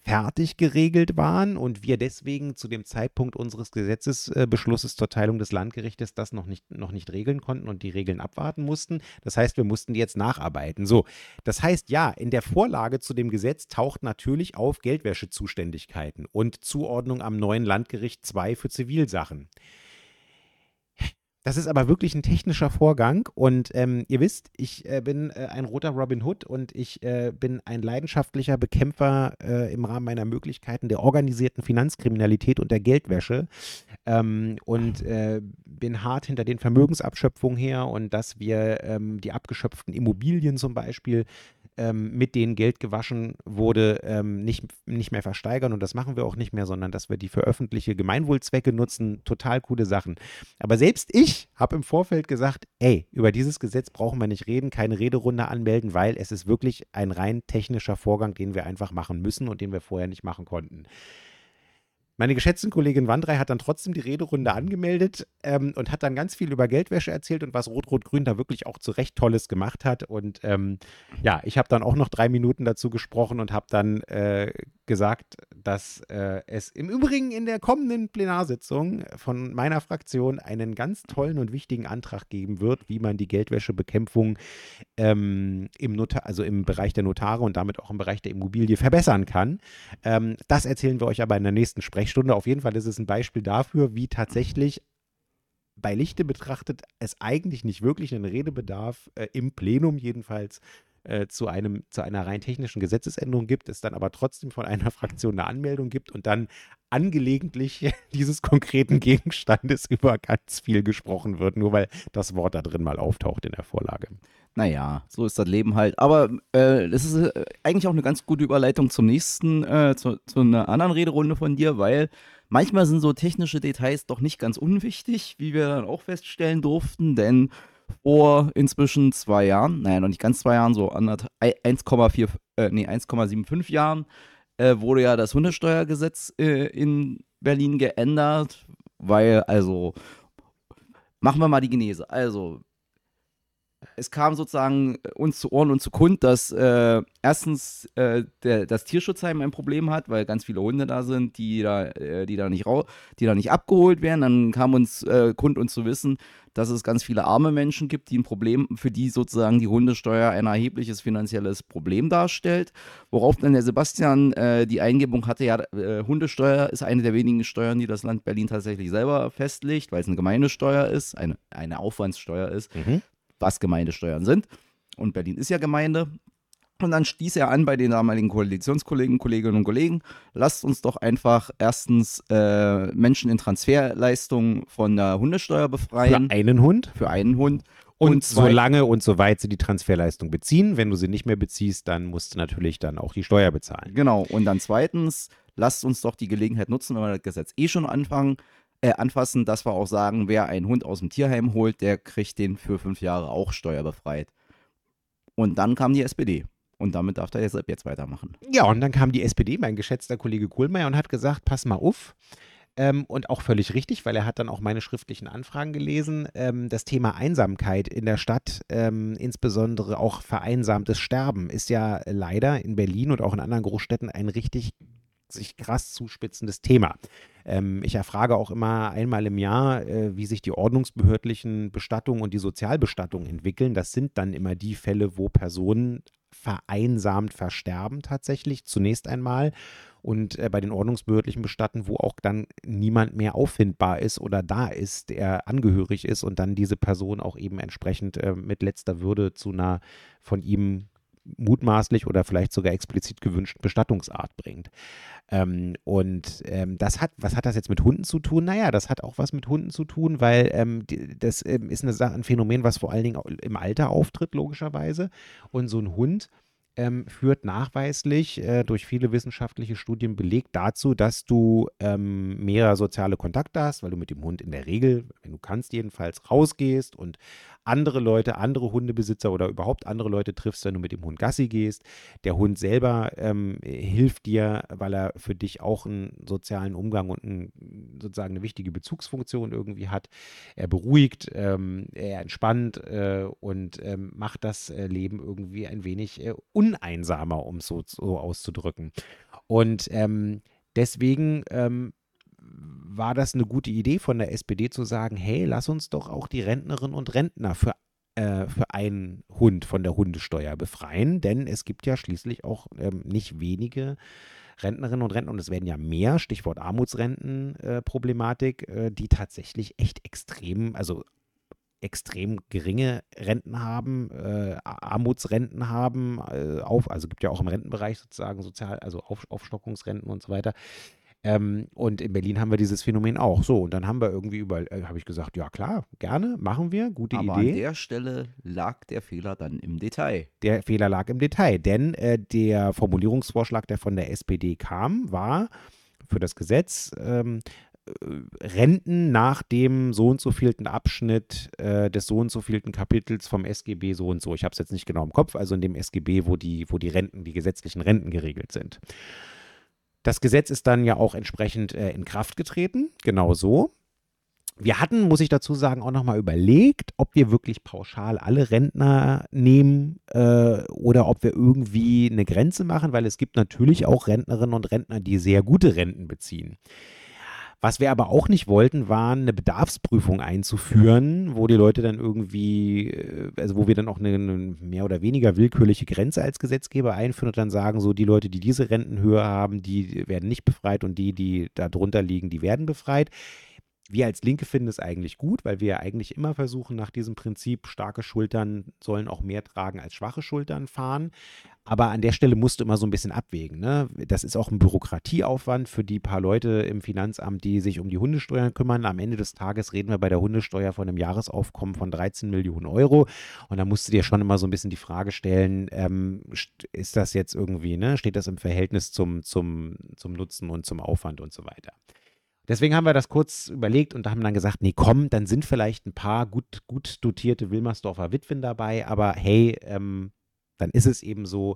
fertig geregelt waren und wir deswegen zu dem Zeitpunkt unseres Gesetzesbeschlusses zur Teilung des Landgerichtes das noch nicht, noch nicht regeln konnten und die Regeln abwarten mussten. Das heißt, wir mussten die jetzt nacharbeiten. So, das heißt, ja, in der Vorlage zu dem Gesetz taucht natürlich auf Geldwäschezuständigkeiten und Zuordnung am neuen Landgericht 2 für Zivilsachen. Das ist aber wirklich ein technischer Vorgang und ähm, ihr wisst, ich äh, bin äh, ein roter Robin Hood und ich äh, bin ein leidenschaftlicher Bekämpfer äh, im Rahmen meiner Möglichkeiten der organisierten Finanzkriminalität und der Geldwäsche. Ähm, und äh, bin hart hinter den Vermögensabschöpfungen her und dass wir ähm, die abgeschöpften Immobilien zum Beispiel ähm, mit denen Geld gewaschen wurde, ähm, nicht, nicht mehr versteigern. Und das machen wir auch nicht mehr, sondern dass wir die für öffentliche Gemeinwohlzwecke nutzen. Total coole Sachen. Aber selbst ich habe im Vorfeld gesagt, ey, über dieses Gesetz brauchen wir nicht reden, keine Rederunde anmelden, weil es ist wirklich ein rein technischer Vorgang, den wir einfach machen müssen und den wir vorher nicht machen konnten. Meine geschätzte Kollegin Wandrei hat dann trotzdem die Rederunde angemeldet ähm, und hat dann ganz viel über Geldwäsche erzählt und was Rot-Rot-Grün da wirklich auch zu Recht Tolles gemacht hat. Und ähm, ja, ich habe dann auch noch drei Minuten dazu gesprochen und habe dann äh, gesagt, dass äh, es im Übrigen in der kommenden Plenarsitzung von meiner Fraktion einen ganz tollen und wichtigen Antrag geben wird, wie man die Geldwäschebekämpfung ähm, im, Notar, also im Bereich der Notare und damit auch im Bereich der Immobilie verbessern kann. Ähm, das erzählen wir euch aber in der nächsten Sprechstunde. Auf jeden Fall ist es ein Beispiel dafür, wie tatsächlich bei Lichte betrachtet es eigentlich nicht wirklich einen Redebedarf, äh, im Plenum jedenfalls, äh, zu, einem, zu einer rein technischen Gesetzesänderung gibt, es dann aber trotzdem von einer Fraktion eine Anmeldung gibt und dann angelegentlich dieses konkreten Gegenstandes über ganz viel gesprochen wird, nur weil das Wort da drin mal auftaucht in der Vorlage. Naja, so ist das Leben halt. Aber äh, das ist äh, eigentlich auch eine ganz gute Überleitung zum nächsten, äh, zu, zu einer anderen Rederunde von dir, weil manchmal sind so technische Details doch nicht ganz unwichtig, wie wir dann auch feststellen durften, denn vor inzwischen zwei Jahren, naja, noch nicht ganz zwei Jahren, so 1,4, äh, nee, 1,75 Jahren, äh, wurde ja das Hundesteuergesetz äh, in Berlin geändert, weil, also, machen wir mal die Genese. Also, es kam sozusagen äh, uns zu Ohren und zu Kund, dass äh, erstens äh, der, das Tierschutzheim ein Problem hat, weil ganz viele Hunde da sind, die da, äh, die da, nicht, die da nicht abgeholt werden. Dann kam uns äh, Kund und zu wissen, dass es ganz viele arme Menschen gibt, die ein Problem, für die sozusagen die Hundesteuer ein erhebliches finanzielles Problem darstellt. Worauf dann der Sebastian äh, die Eingebung hatte, ja, Hundesteuer ist eine der wenigen Steuern, die das Land Berlin tatsächlich selber festlegt, weil es eine Gemeindesteuer ist, eine, eine Aufwandssteuer ist. Mhm was Gemeindesteuern sind. Und Berlin ist ja Gemeinde. Und dann stieß er an bei den damaligen Koalitionskollegen, Kolleginnen und Kollegen, lasst uns doch einfach erstens äh, Menschen in Transferleistungen von der Hundesteuer befreien. Für einen Hund? Für einen Hund. Und, und solange und soweit sie die Transferleistung beziehen, wenn du sie nicht mehr beziehst, dann musst du natürlich dann auch die Steuer bezahlen. Genau. Und dann zweitens, lasst uns doch die Gelegenheit nutzen, wenn wir das Gesetz eh schon anfangen, äh, anfassen, dass wir auch sagen, wer einen Hund aus dem Tierheim holt, der kriegt den für fünf Jahre auch steuerbefreit. Und dann kam die SPD. Und damit darf der jetzt, jetzt weitermachen. Ja, und dann kam die SPD, mein geschätzter Kollege Kohlmeier, und hat gesagt, pass mal auf. Ähm, und auch völlig richtig, weil er hat dann auch meine schriftlichen Anfragen gelesen. Ähm, das Thema Einsamkeit in der Stadt, ähm, insbesondere auch vereinsamtes Sterben, ist ja leider in Berlin und auch in anderen Großstädten ein richtig sich krass zuspitzendes Thema. Ähm, ich erfrage auch immer einmal im Jahr, äh, wie sich die ordnungsbehördlichen Bestattungen und die Sozialbestattung entwickeln. Das sind dann immer die Fälle, wo Personen vereinsamt versterben tatsächlich, zunächst einmal. Und äh, bei den ordnungsbehördlichen Bestatten, wo auch dann niemand mehr auffindbar ist oder da ist, der angehörig ist und dann diese Person auch eben entsprechend äh, mit letzter Würde zu einer von ihm mutmaßlich oder vielleicht sogar explizit gewünschten Bestattungsart bringt. Ähm, und ähm, das hat, was hat das jetzt mit Hunden zu tun? Naja, das hat auch was mit Hunden zu tun, weil ähm, die, das ähm, ist eine, ein Phänomen, was vor allen Dingen im Alter auftritt, logischerweise. Und so ein Hund ähm, führt nachweislich äh, durch viele wissenschaftliche Studien belegt dazu, dass du ähm, mehr soziale Kontakte hast, weil du mit dem Hund in der Regel, wenn du kannst, jedenfalls rausgehst und andere Leute, andere Hundebesitzer oder überhaupt andere Leute triffst, wenn du mit dem Hund Gassi gehst. Der Hund selber ähm, hilft dir, weil er für dich auch einen sozialen Umgang und ein, sozusagen eine wichtige Bezugsfunktion irgendwie hat. Er beruhigt, ähm, er entspannt äh, und ähm, macht das äh, Leben irgendwie ein wenig äh, uneinsamer, um es so, so auszudrücken. Und ähm, deswegen ähm, war das eine gute Idee von der SPD zu sagen, hey, lass uns doch auch die Rentnerinnen und Rentner für, äh, für einen Hund von der Hundesteuer befreien, denn es gibt ja schließlich auch ähm, nicht wenige Rentnerinnen und Rentner, und es werden ja mehr, Stichwort Armutsrentenproblematik, äh, äh, die tatsächlich echt extrem, also extrem geringe Renten haben, äh, Armutsrenten haben, äh, auf, also gibt ja auch im Rentenbereich sozusagen sozial, also auf, Aufstockungsrenten und so weiter, ähm, und in Berlin haben wir dieses Phänomen auch. So, und dann haben wir irgendwie überall, äh, habe ich gesagt, ja klar, gerne, machen wir, gute Aber Idee. an der Stelle lag der Fehler dann im Detail. Der Fehler lag im Detail, denn äh, der Formulierungsvorschlag, der von der SPD kam, war für das Gesetz, ähm, äh, Renten nach dem so und so vielten Abschnitt äh, des so und so vielten Kapitels vom SGB so und so. Ich habe es jetzt nicht genau im Kopf, also in dem SGB, wo die, wo die Renten, die gesetzlichen Renten geregelt sind. Das Gesetz ist dann ja auch entsprechend äh, in Kraft getreten, genau so. Wir hatten, muss ich dazu sagen, auch nochmal überlegt, ob wir wirklich pauschal alle Rentner nehmen äh, oder ob wir irgendwie eine Grenze machen, weil es gibt natürlich auch Rentnerinnen und Rentner, die sehr gute Renten beziehen. Was wir aber auch nicht wollten, war eine Bedarfsprüfung einzuführen, wo die Leute dann irgendwie, äh, also wo wir dann auch eine, eine, mehr oder weniger willkürliche Grenze als Gesetzgeber einführen und dann sagen, so die Leute, die diese Rentenhöhe haben, die werden nicht befreit und die, die da drunter liegen, die werden befreit. Wir als Linke finden es eigentlich gut, weil wir ja eigentlich immer versuchen, nach diesem Prinzip, starke Schultern sollen auch mehr tragen als schwache Schultern fahren. Aber an der Stelle musst du immer so ein bisschen abwägen. Ne? Das ist auch ein Bürokratieaufwand für die paar Leute im Finanzamt, die sich um die Hundesteuern kümmern. Am Ende des Tages reden wir bei der Hundesteuer von einem Jahresaufkommen von 13 Millionen Euro. Und da musst du dir schon immer so ein bisschen die Frage stellen, ähm, ist das jetzt irgendwie, ne? steht das im Verhältnis zum, zum, zum Nutzen und zum Aufwand und so weiter. Deswegen haben wir das kurz überlegt und haben dann gesagt, nee, komm, dann sind vielleicht ein paar gut, gut dotierte Wilmersdorfer Witwen dabei, aber hey, ähm, dann ist es eben so,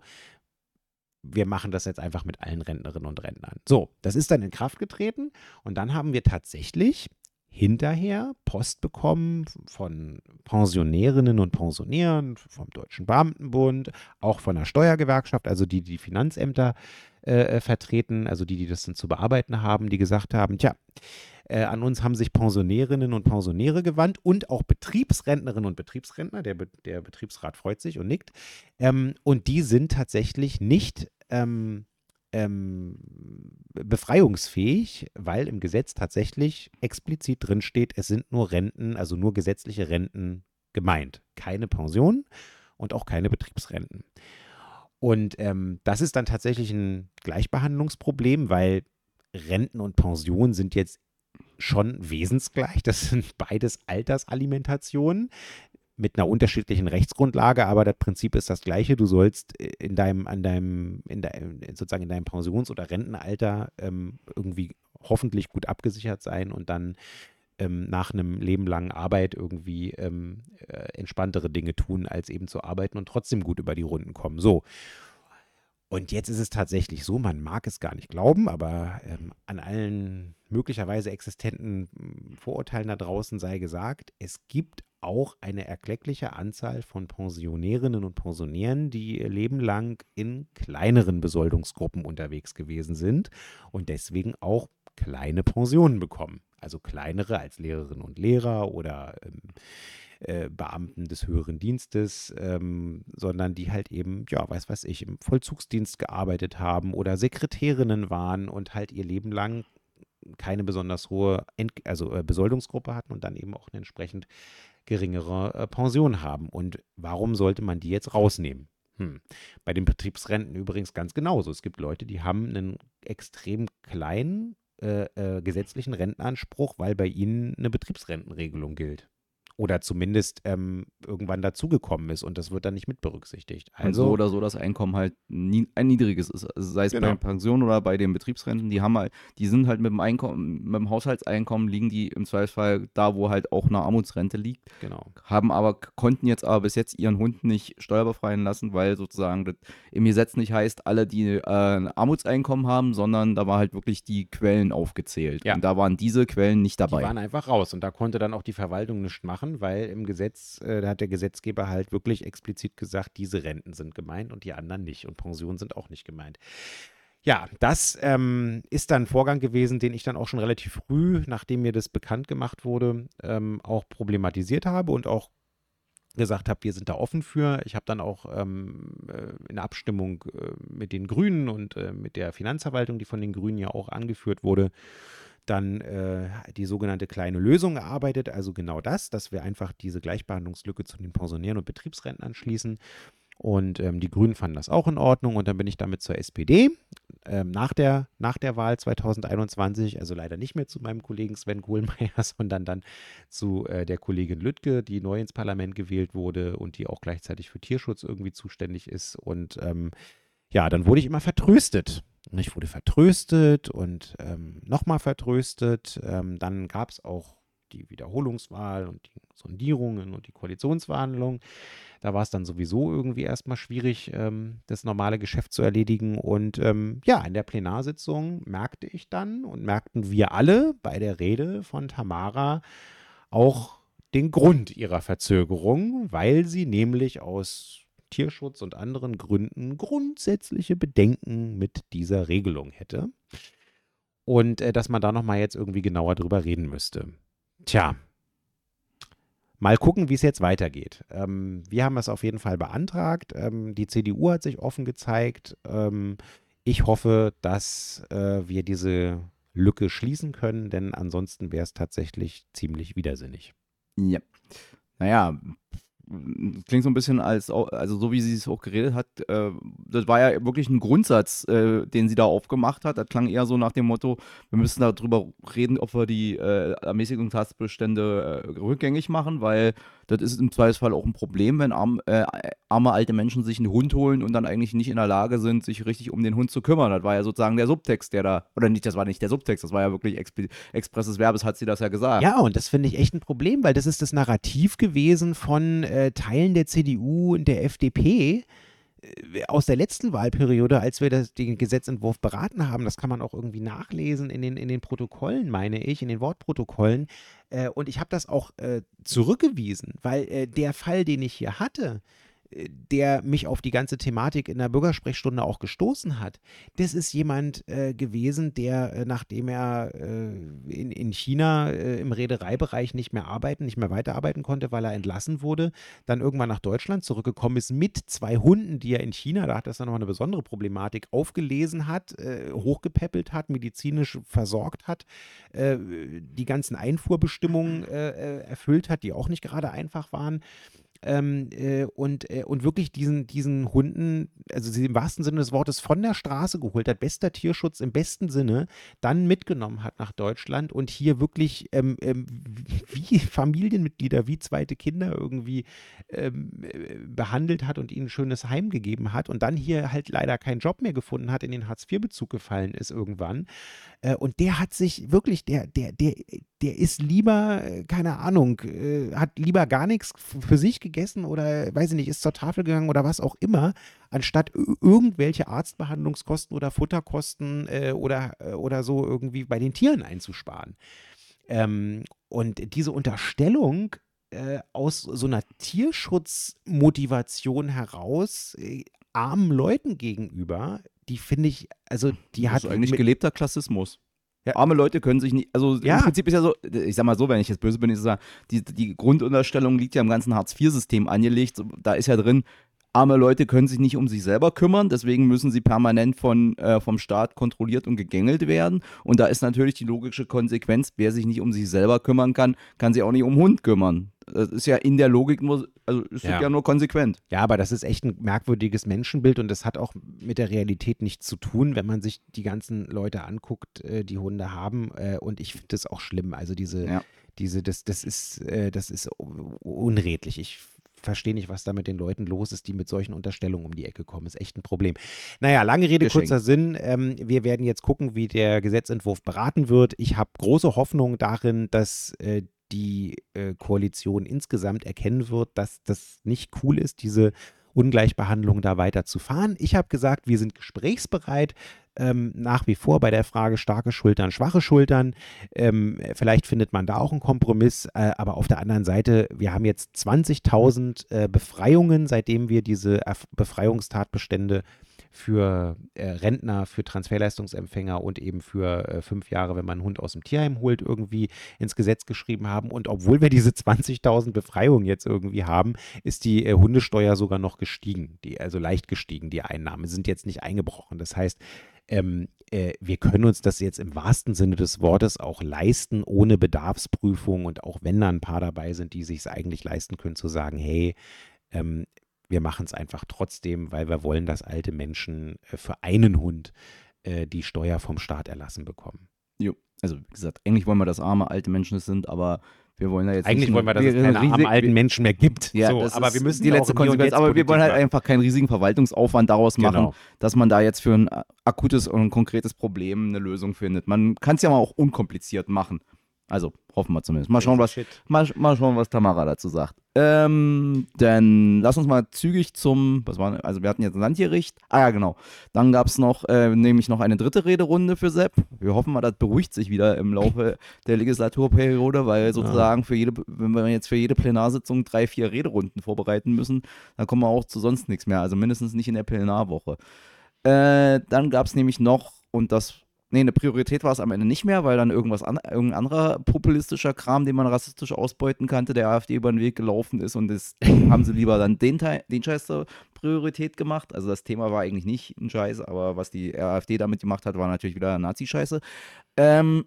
wir machen das jetzt einfach mit allen Rentnerinnen und Rentnern. So, das ist dann in Kraft getreten und dann haben wir tatsächlich hinterher Post bekommen von Pensionärinnen und Pensionären, vom Deutschen Beamtenbund, auch von der Steuergewerkschaft, also die die Finanzämter äh, vertreten, also die, die das dann zu bearbeiten haben, die gesagt haben, tja, äh, an uns haben sich Pensionärinnen und Pensionäre gewandt und auch Betriebsrentnerinnen und Betriebsrentner. Der, Be der Betriebsrat freut sich und nickt. Ähm, und die sind tatsächlich nicht ähm, ähm, befreiungsfähig, weil im Gesetz tatsächlich explizit drin steht, es sind nur Renten, also nur gesetzliche Renten gemeint. Keine Pensionen und auch keine Betriebsrenten. Und ähm, das ist dann tatsächlich ein Gleichbehandlungsproblem, weil Renten und Pensionen sind jetzt schon wesensgleich. Das sind beides Altersalimentationen mit einer unterschiedlichen Rechtsgrundlage, aber das Prinzip ist das gleiche. Du sollst äh, in deinem, an deinem, in de, sozusagen in deinem Pensions- oder Rentenalter ähm, irgendwie hoffentlich gut abgesichert sein und dann ähm, nach einem Leben langen Arbeit irgendwie ähm, äh, entspanntere Dinge tun, als eben zu arbeiten und trotzdem gut über die Runden kommen. So. Und jetzt ist es tatsächlich so, man mag es gar nicht glauben, aber ähm, an allen möglicherweise existenten hm, Vorurteilen da draußen sei gesagt, es gibt auch eine erkleckliche Anzahl von Pensionärinnen und Pensionären, die ihr Leben lang in kleineren Besoldungsgruppen unterwegs gewesen sind und deswegen auch kleine Pensionen bekommen. Also kleinere als Lehrerinnen und Lehrer oder ähm, äh, Beamten des höheren Dienstes, ähm, sondern die halt eben, ja, weiß was ich, im Vollzugsdienst gearbeitet haben oder Sekretärinnen waren und halt ihr Leben lang keine besonders hohe Ent also äh, Besoldungsgruppe hatten und dann eben auch eine entsprechend geringere äh, Pension haben. Und warum sollte man die jetzt rausnehmen? Hm. Bei den Betriebsrenten übrigens ganz genauso. Es gibt Leute, die haben einen extrem kleinen äh, äh, gesetzlichen Rentenanspruch, weil bei ihnen eine Betriebsrentenregelung gilt oder zumindest ähm, irgendwann dazugekommen ist und das wird dann nicht mit berücksichtigt. Also und so oder so das Einkommen halt nie, ein niedriges ist. Also sei es genau. bei der Pension oder bei den Betriebsrenten, die haben halt, die sind halt mit dem Einkommen, mit dem Haushaltseinkommen liegen die im Zweifelsfall da, wo halt auch eine Armutsrente liegt. Genau. Haben aber, konnten jetzt aber bis jetzt ihren Hund nicht steuerbefreien lassen, weil sozusagen das im Gesetz nicht heißt, alle, die äh, ein Armutseinkommen haben, sondern da war halt wirklich die Quellen aufgezählt. Ja. Und da waren diese Quellen nicht dabei. Die waren einfach raus und da konnte dann auch die Verwaltung nichts machen machen, weil im Gesetz, äh, da hat der Gesetzgeber halt wirklich explizit gesagt, diese Renten sind gemeint und die anderen nicht und Pensionen sind auch nicht gemeint. Ja, das ähm, ist dann ein Vorgang gewesen, den ich dann auch schon relativ früh, nachdem mir das bekannt gemacht wurde, ähm, auch problematisiert habe und auch gesagt habe, wir sind da offen für. Ich habe dann auch ähm, äh, in Abstimmung äh, mit den Grünen und äh, mit der Finanzverwaltung, die von den Grünen ja auch angeführt wurde, dann äh, die sogenannte kleine Lösung erarbeitet, also genau das, dass wir einfach diese Gleichbehandlungslücke zu den Pensionären und Betriebsrenten anschließen. Und ähm, die Grünen fanden das auch in Ordnung und dann bin ich damit zur SPD ähm, nach, der, nach der Wahl 2021, also leider nicht mehr zu meinem Kollegen Sven Kohlmeier, sondern dann zu äh, der Kollegin Lüttke, die neu ins Parlament gewählt wurde und die auch gleichzeitig für Tierschutz irgendwie zuständig ist. Und ähm, ja, dann wurde ich immer vertröstet. Ich wurde vertröstet und ähm, nochmal vertröstet. Ähm, dann gab es auch die Wiederholungswahl und die Sondierungen und die Koalitionsverhandlungen. Da war es dann sowieso irgendwie erstmal schwierig, ähm, das normale Geschäft zu erledigen. Und ähm, ja, in der Plenarsitzung merkte ich dann und merkten wir alle bei der Rede von Tamara auch den Grund ihrer Verzögerung, weil sie nämlich aus Tierschutz und anderen Gründen grundsätzliche Bedenken mit dieser Regelung hätte. Und äh, dass man da nochmal jetzt irgendwie genauer drüber reden müsste. Tja, mal gucken, wie es jetzt weitergeht. Ähm, wir haben es auf jeden Fall beantragt. Ähm, die CDU hat sich offen gezeigt. Ähm, ich hoffe, dass äh, wir diese Lücke schließen können, denn ansonsten wäre es tatsächlich ziemlich widersinnig. Ja. Naja, klingt so ein bisschen als, also so wie sie es auch geredet hat, äh, das war ja wirklich ein Grundsatz, äh, den sie da aufgemacht hat. Das klang eher so nach dem Motto, wir müssen darüber reden, ob wir die äh, Ermäßigungstatbestände äh, rückgängig machen, weil das ist im Zweifelsfall auch ein Problem, wenn arm, äh, arme alte Menschen sich einen Hund holen und dann eigentlich nicht in der Lage sind, sich richtig um den Hund zu kümmern. Das war ja sozusagen der Subtext, der da, oder nicht, das war nicht der Subtext, das war ja wirklich exp expresses Verbes, hat sie das ja gesagt. Ja, und das finde ich echt ein Problem, weil das ist das Narrativ gewesen von äh, Teilen der CDU und der FDP, äh, aus der letzten Wahlperiode, als wir das, den Gesetzentwurf beraten haben, das kann man auch irgendwie nachlesen in den, in den Protokollen, meine ich, in den Wortprotokollen. Äh, und ich habe das auch äh, zurückgewiesen, weil äh, der Fall, den ich hier hatte, der mich auf die ganze Thematik in der Bürgersprechstunde auch gestoßen hat, das ist jemand äh, gewesen, der, äh, nachdem er äh, in, in China äh, im Reedereibereich nicht mehr arbeiten, nicht mehr weiterarbeiten konnte, weil er entlassen wurde, dann irgendwann nach Deutschland zurückgekommen ist mit zwei Hunden, die er in China, da hat das dann noch eine besondere Problematik, aufgelesen hat, äh, hochgepäppelt hat, medizinisch versorgt hat, äh, die ganzen Einfuhrbestimmungen erfüllt hat, die auch nicht gerade einfach waren ähm, äh, und, äh, und wirklich diesen, diesen Hunden, also sie im wahrsten Sinne des Wortes von der Straße geholt hat, bester Tierschutz im besten Sinne, dann mitgenommen hat nach Deutschland und hier wirklich ähm, ähm, wie Familienmitglieder, wie zweite Kinder irgendwie ähm, äh, behandelt hat und ihnen ein schönes Heim gegeben hat und dann hier halt leider keinen Job mehr gefunden hat, in den Hartz-IV-Bezug gefallen ist irgendwann. Äh, und der hat sich wirklich, der, der, der, der ist lieber, äh, keine Ahnung, hat lieber gar nichts für sich gegessen oder, weiß ich nicht, ist zur Tafel gegangen oder was auch immer, anstatt irgendwelche Arztbehandlungskosten oder Futterkosten äh, oder, äh, oder so irgendwie bei den Tieren einzusparen. Ähm, und diese Unterstellung äh, aus so einer Tierschutzmotivation heraus äh, armen Leuten gegenüber, die finde ich, also die das hat. ist eigentlich gelebter Klassismus. Ja. Arme Leute können sich nicht, also ja. im Prinzip ist ja so, ich sag mal so, wenn ich jetzt böse bin, ich sage, die, die Grundunterstellung liegt ja im ganzen Hartz-IV-System angelegt. Da ist ja drin, arme Leute können sich nicht um sich selber kümmern, deswegen müssen sie permanent von, äh, vom Staat kontrolliert und gegängelt werden. Und da ist natürlich die logische Konsequenz, wer sich nicht um sich selber kümmern kann, kann sich auch nicht um Hund kümmern. Das ist ja in der Logik nur, also ist ja. ja nur konsequent. Ja, aber das ist echt ein merkwürdiges Menschenbild und das hat auch mit der Realität nichts zu tun, wenn man sich die ganzen Leute anguckt, äh, die Hunde haben. Äh, und ich finde das auch schlimm. Also diese, ja. diese, das, das ist, äh, das ist unredlich. Ich verstehe nicht, was da mit den Leuten los ist, die mit solchen Unterstellungen um die Ecke kommen. Ist echt ein Problem. Naja, lange Rede, Geschenk. kurzer Sinn. Ähm, wir werden jetzt gucken, wie der Gesetzentwurf beraten wird. Ich habe große Hoffnung darin, dass äh, die äh, Koalition insgesamt erkennen wird, dass das nicht cool ist, diese Ungleichbehandlung da weiter zu fahren. Ich habe gesagt, wir sind gesprächsbereit. Ähm, nach wie vor bei der Frage starke Schultern, schwache Schultern. Ähm, vielleicht findet man da auch einen Kompromiss, äh, aber auf der anderen Seite, wir haben jetzt 20.000 äh, Befreiungen, seitdem wir diese Befreiungstatbestände für äh, Rentner, für Transferleistungsempfänger und eben für äh, fünf Jahre, wenn man einen Hund aus dem Tierheim holt, irgendwie ins Gesetz geschrieben haben. Und obwohl wir diese 20.000 Befreiungen jetzt irgendwie haben, ist die äh, Hundesteuer sogar noch gestiegen, die, also leicht gestiegen, die Einnahmen sind jetzt nicht eingebrochen. Das heißt, ähm, äh, wir können uns das jetzt im wahrsten Sinne des Wortes auch leisten, ohne Bedarfsprüfung und auch wenn da ein paar dabei sind, die sich es eigentlich leisten können, zu sagen, hey, ähm, wir machen es einfach trotzdem, weil wir wollen, dass alte Menschen äh, für einen Hund äh, die Steuer vom Staat erlassen bekommen. Jo, also wie gesagt, eigentlich wollen wir, dass arme alte Menschen es sind, aber wir wollen da jetzt Eigentlich wollen wir, dass es keine armen alten Menschen mehr gibt. Ja, so, aber wir müssen die letzte Konsequenz. Aber wir wollen halt einfach keinen riesigen Verwaltungsaufwand daraus machen, genau. dass man da jetzt für ein akutes und konkretes Problem eine Lösung findet. Man kann es ja mal auch unkompliziert machen. Also hoffen wir zumindest. Mal schauen, was, mal, mal schauen, was Tamara dazu sagt. Ähm, dann lass uns mal zügig zum, was war, also wir hatten jetzt ein Landgericht. Ah ja, genau. Dann gab es noch, äh, nämlich noch eine dritte Rederunde für Sepp. Wir hoffen mal, das beruhigt sich wieder im Laufe der Legislaturperiode, weil sozusagen ja. für jede, wenn wir jetzt für jede Plenarsitzung drei, vier Rederunden vorbereiten müssen, dann kommen wir auch zu sonst nichts mehr. Also mindestens nicht in der Plenarwoche. Äh, dann gab es nämlich noch, und das Nee, eine Priorität war es am Ende nicht mehr, weil dann irgendwas an, irgendein anderer populistischer Kram, den man rassistisch ausbeuten kannte, der AfD über den Weg gelaufen ist und das haben sie lieber dann den, Teil, den Scheiß zur Priorität gemacht. Also das Thema war eigentlich nicht ein Scheiß, aber was die AfD damit gemacht hat, war natürlich wieder Nazi-Scheiße. Ähm,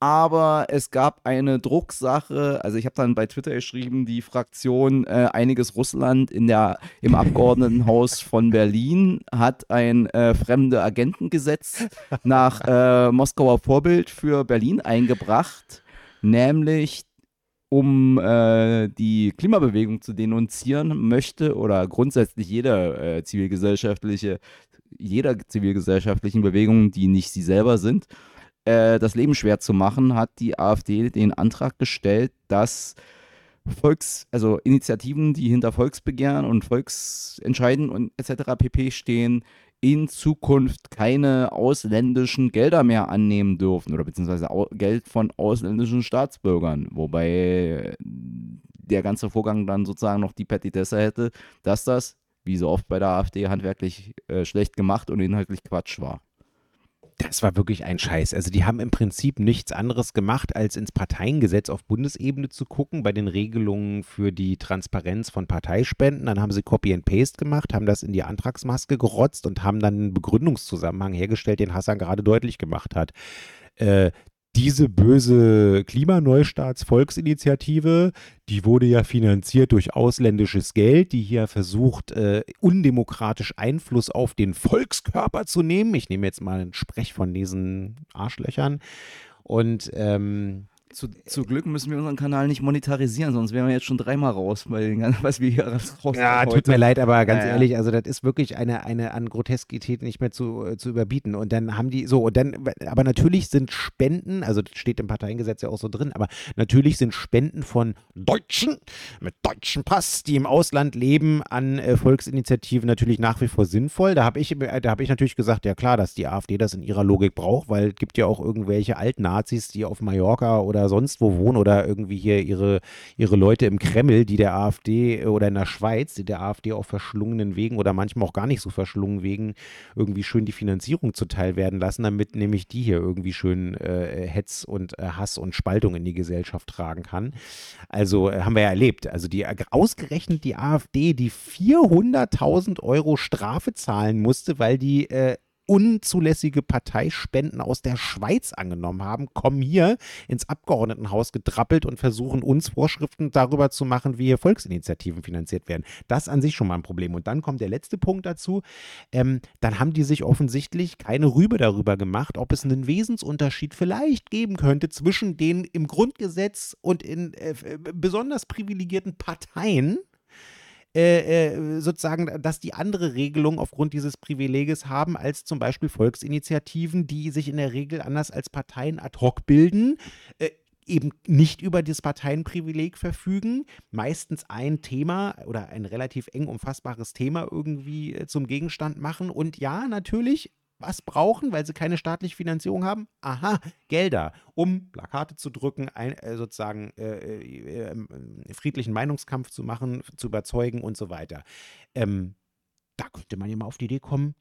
aber es gab eine Drucksache, also ich habe dann bei Twitter geschrieben, die Fraktion äh, Einiges Russland in der, im Abgeordnetenhaus von Berlin hat ein äh, fremde Agentengesetz nach äh, Moskauer Vorbild für Berlin eingebracht, nämlich um äh, die Klimabewegung zu denunzieren, möchte oder grundsätzlich jeder äh, zivilgesellschaftliche, jeder zivilgesellschaftlichen Bewegung, die nicht sie selber sind, äh, das Leben schwer zu machen, hat die AfD den Antrag gestellt, dass Volks, also Initiativen, die hinter Volksbegehren und Volksentscheiden und etc. pp. stehen, in Zukunft keine ausländischen Gelder mehr annehmen dürfen oder beziehungsweise Geld von ausländischen Staatsbürgern, wobei der ganze Vorgang dann sozusagen noch die Petitesse hätte, dass das, wie so oft bei der AfD, handwerklich äh, schlecht gemacht und inhaltlich Quatsch war das war wirklich ein Scheiß. Also die haben im Prinzip nichts anderes gemacht, als ins Parteiengesetz auf Bundesebene zu gucken, bei den Regelungen für die Transparenz von Parteispenden. Dann haben sie Copy and Paste gemacht, haben das in die Antragsmaske gerotzt und haben dann einen Begründungszusammenhang hergestellt, den Hassan gerade deutlich gemacht hat. Äh, diese böse Klimaneustarts-Volksinitiative, die wurde ja finanziert durch ausländisches Geld, die hier versucht, äh, undemokratisch Einfluss auf den Volkskörper zu nehmen. Ich nehme jetzt mal einen Sprech von diesen Arschlöchern. Und ähm, zu, zu, Glück müssen wir unseren Kanal nicht monetarisieren, sonst wären wir jetzt schon dreimal raus, weil was wir hier raus Ja, tut mir leid, aber ganz ja, ehrlich, also das ist wirklich eine, eine an Groteskität nicht mehr zu, äh, zu überbieten. Und dann haben die so, und dann, aber natürlich sind Spenden, also das steht im Parteiengesetz ja auch so drin, aber natürlich sind Spenden von Deutschen mit deutschem Pass, die im Ausland leben, an äh, Volksinitiativen natürlich nach wie vor sinnvoll. Da habe ich, äh, da hab ich natürlich gesagt, ja klar, dass die AfD das in ihrer Logik braucht, weil es gibt ja auch irgendwelche Altnazis, die auf Mallorca oder sonst wo wohnen oder irgendwie hier ihre, ihre Leute im Kreml, die der AfD oder in der Schweiz, die der AfD auf verschlungenen Wegen oder manchmal auch gar nicht so verschlungen Wegen irgendwie schön die Finanzierung zuteil werden lassen, damit nämlich die hier irgendwie schön äh, Hetz und äh, Hass und Spaltung in die Gesellschaft tragen kann. Also äh, haben wir ja erlebt. Also die ausgerechnet die AfD, die 400.000 Euro Strafe zahlen musste, weil die äh, unzulässige Parteispenden aus der Schweiz angenommen haben, kommen hier ins Abgeordnetenhaus gedrappelt und versuchen uns Vorschriften darüber zu machen, wie hier Volksinitiativen finanziert werden. Das an sich schon mal ein Problem. Und dann kommt der letzte Punkt dazu. Ähm, dann haben die sich offensichtlich keine Rübe darüber gemacht, ob es einen Wesensunterschied vielleicht geben könnte zwischen den im Grundgesetz und in äh, besonders privilegierten Parteien äh, äh, sozusagen, dass die andere Regelung aufgrund dieses Privileges haben als zum Beispiel Volksinitiativen, die sich in der Regel anders als Parteien ad hoc bilden. Äh, eben nicht über das Parteienprivileg verfügen, meistens ein Thema oder ein relativ eng umfassbares Thema irgendwie äh, zum Gegenstand machen und ja, natürlich was brauchen, weil sie keine staatliche Finanzierung haben? Aha, Gelder, um Plakate zu drücken, ein, äh, sozusagen äh, äh, ähm, friedlichen Meinungskampf zu machen, zu überzeugen und so weiter. Ähm, da könnte man ja mal auf die Idee kommen,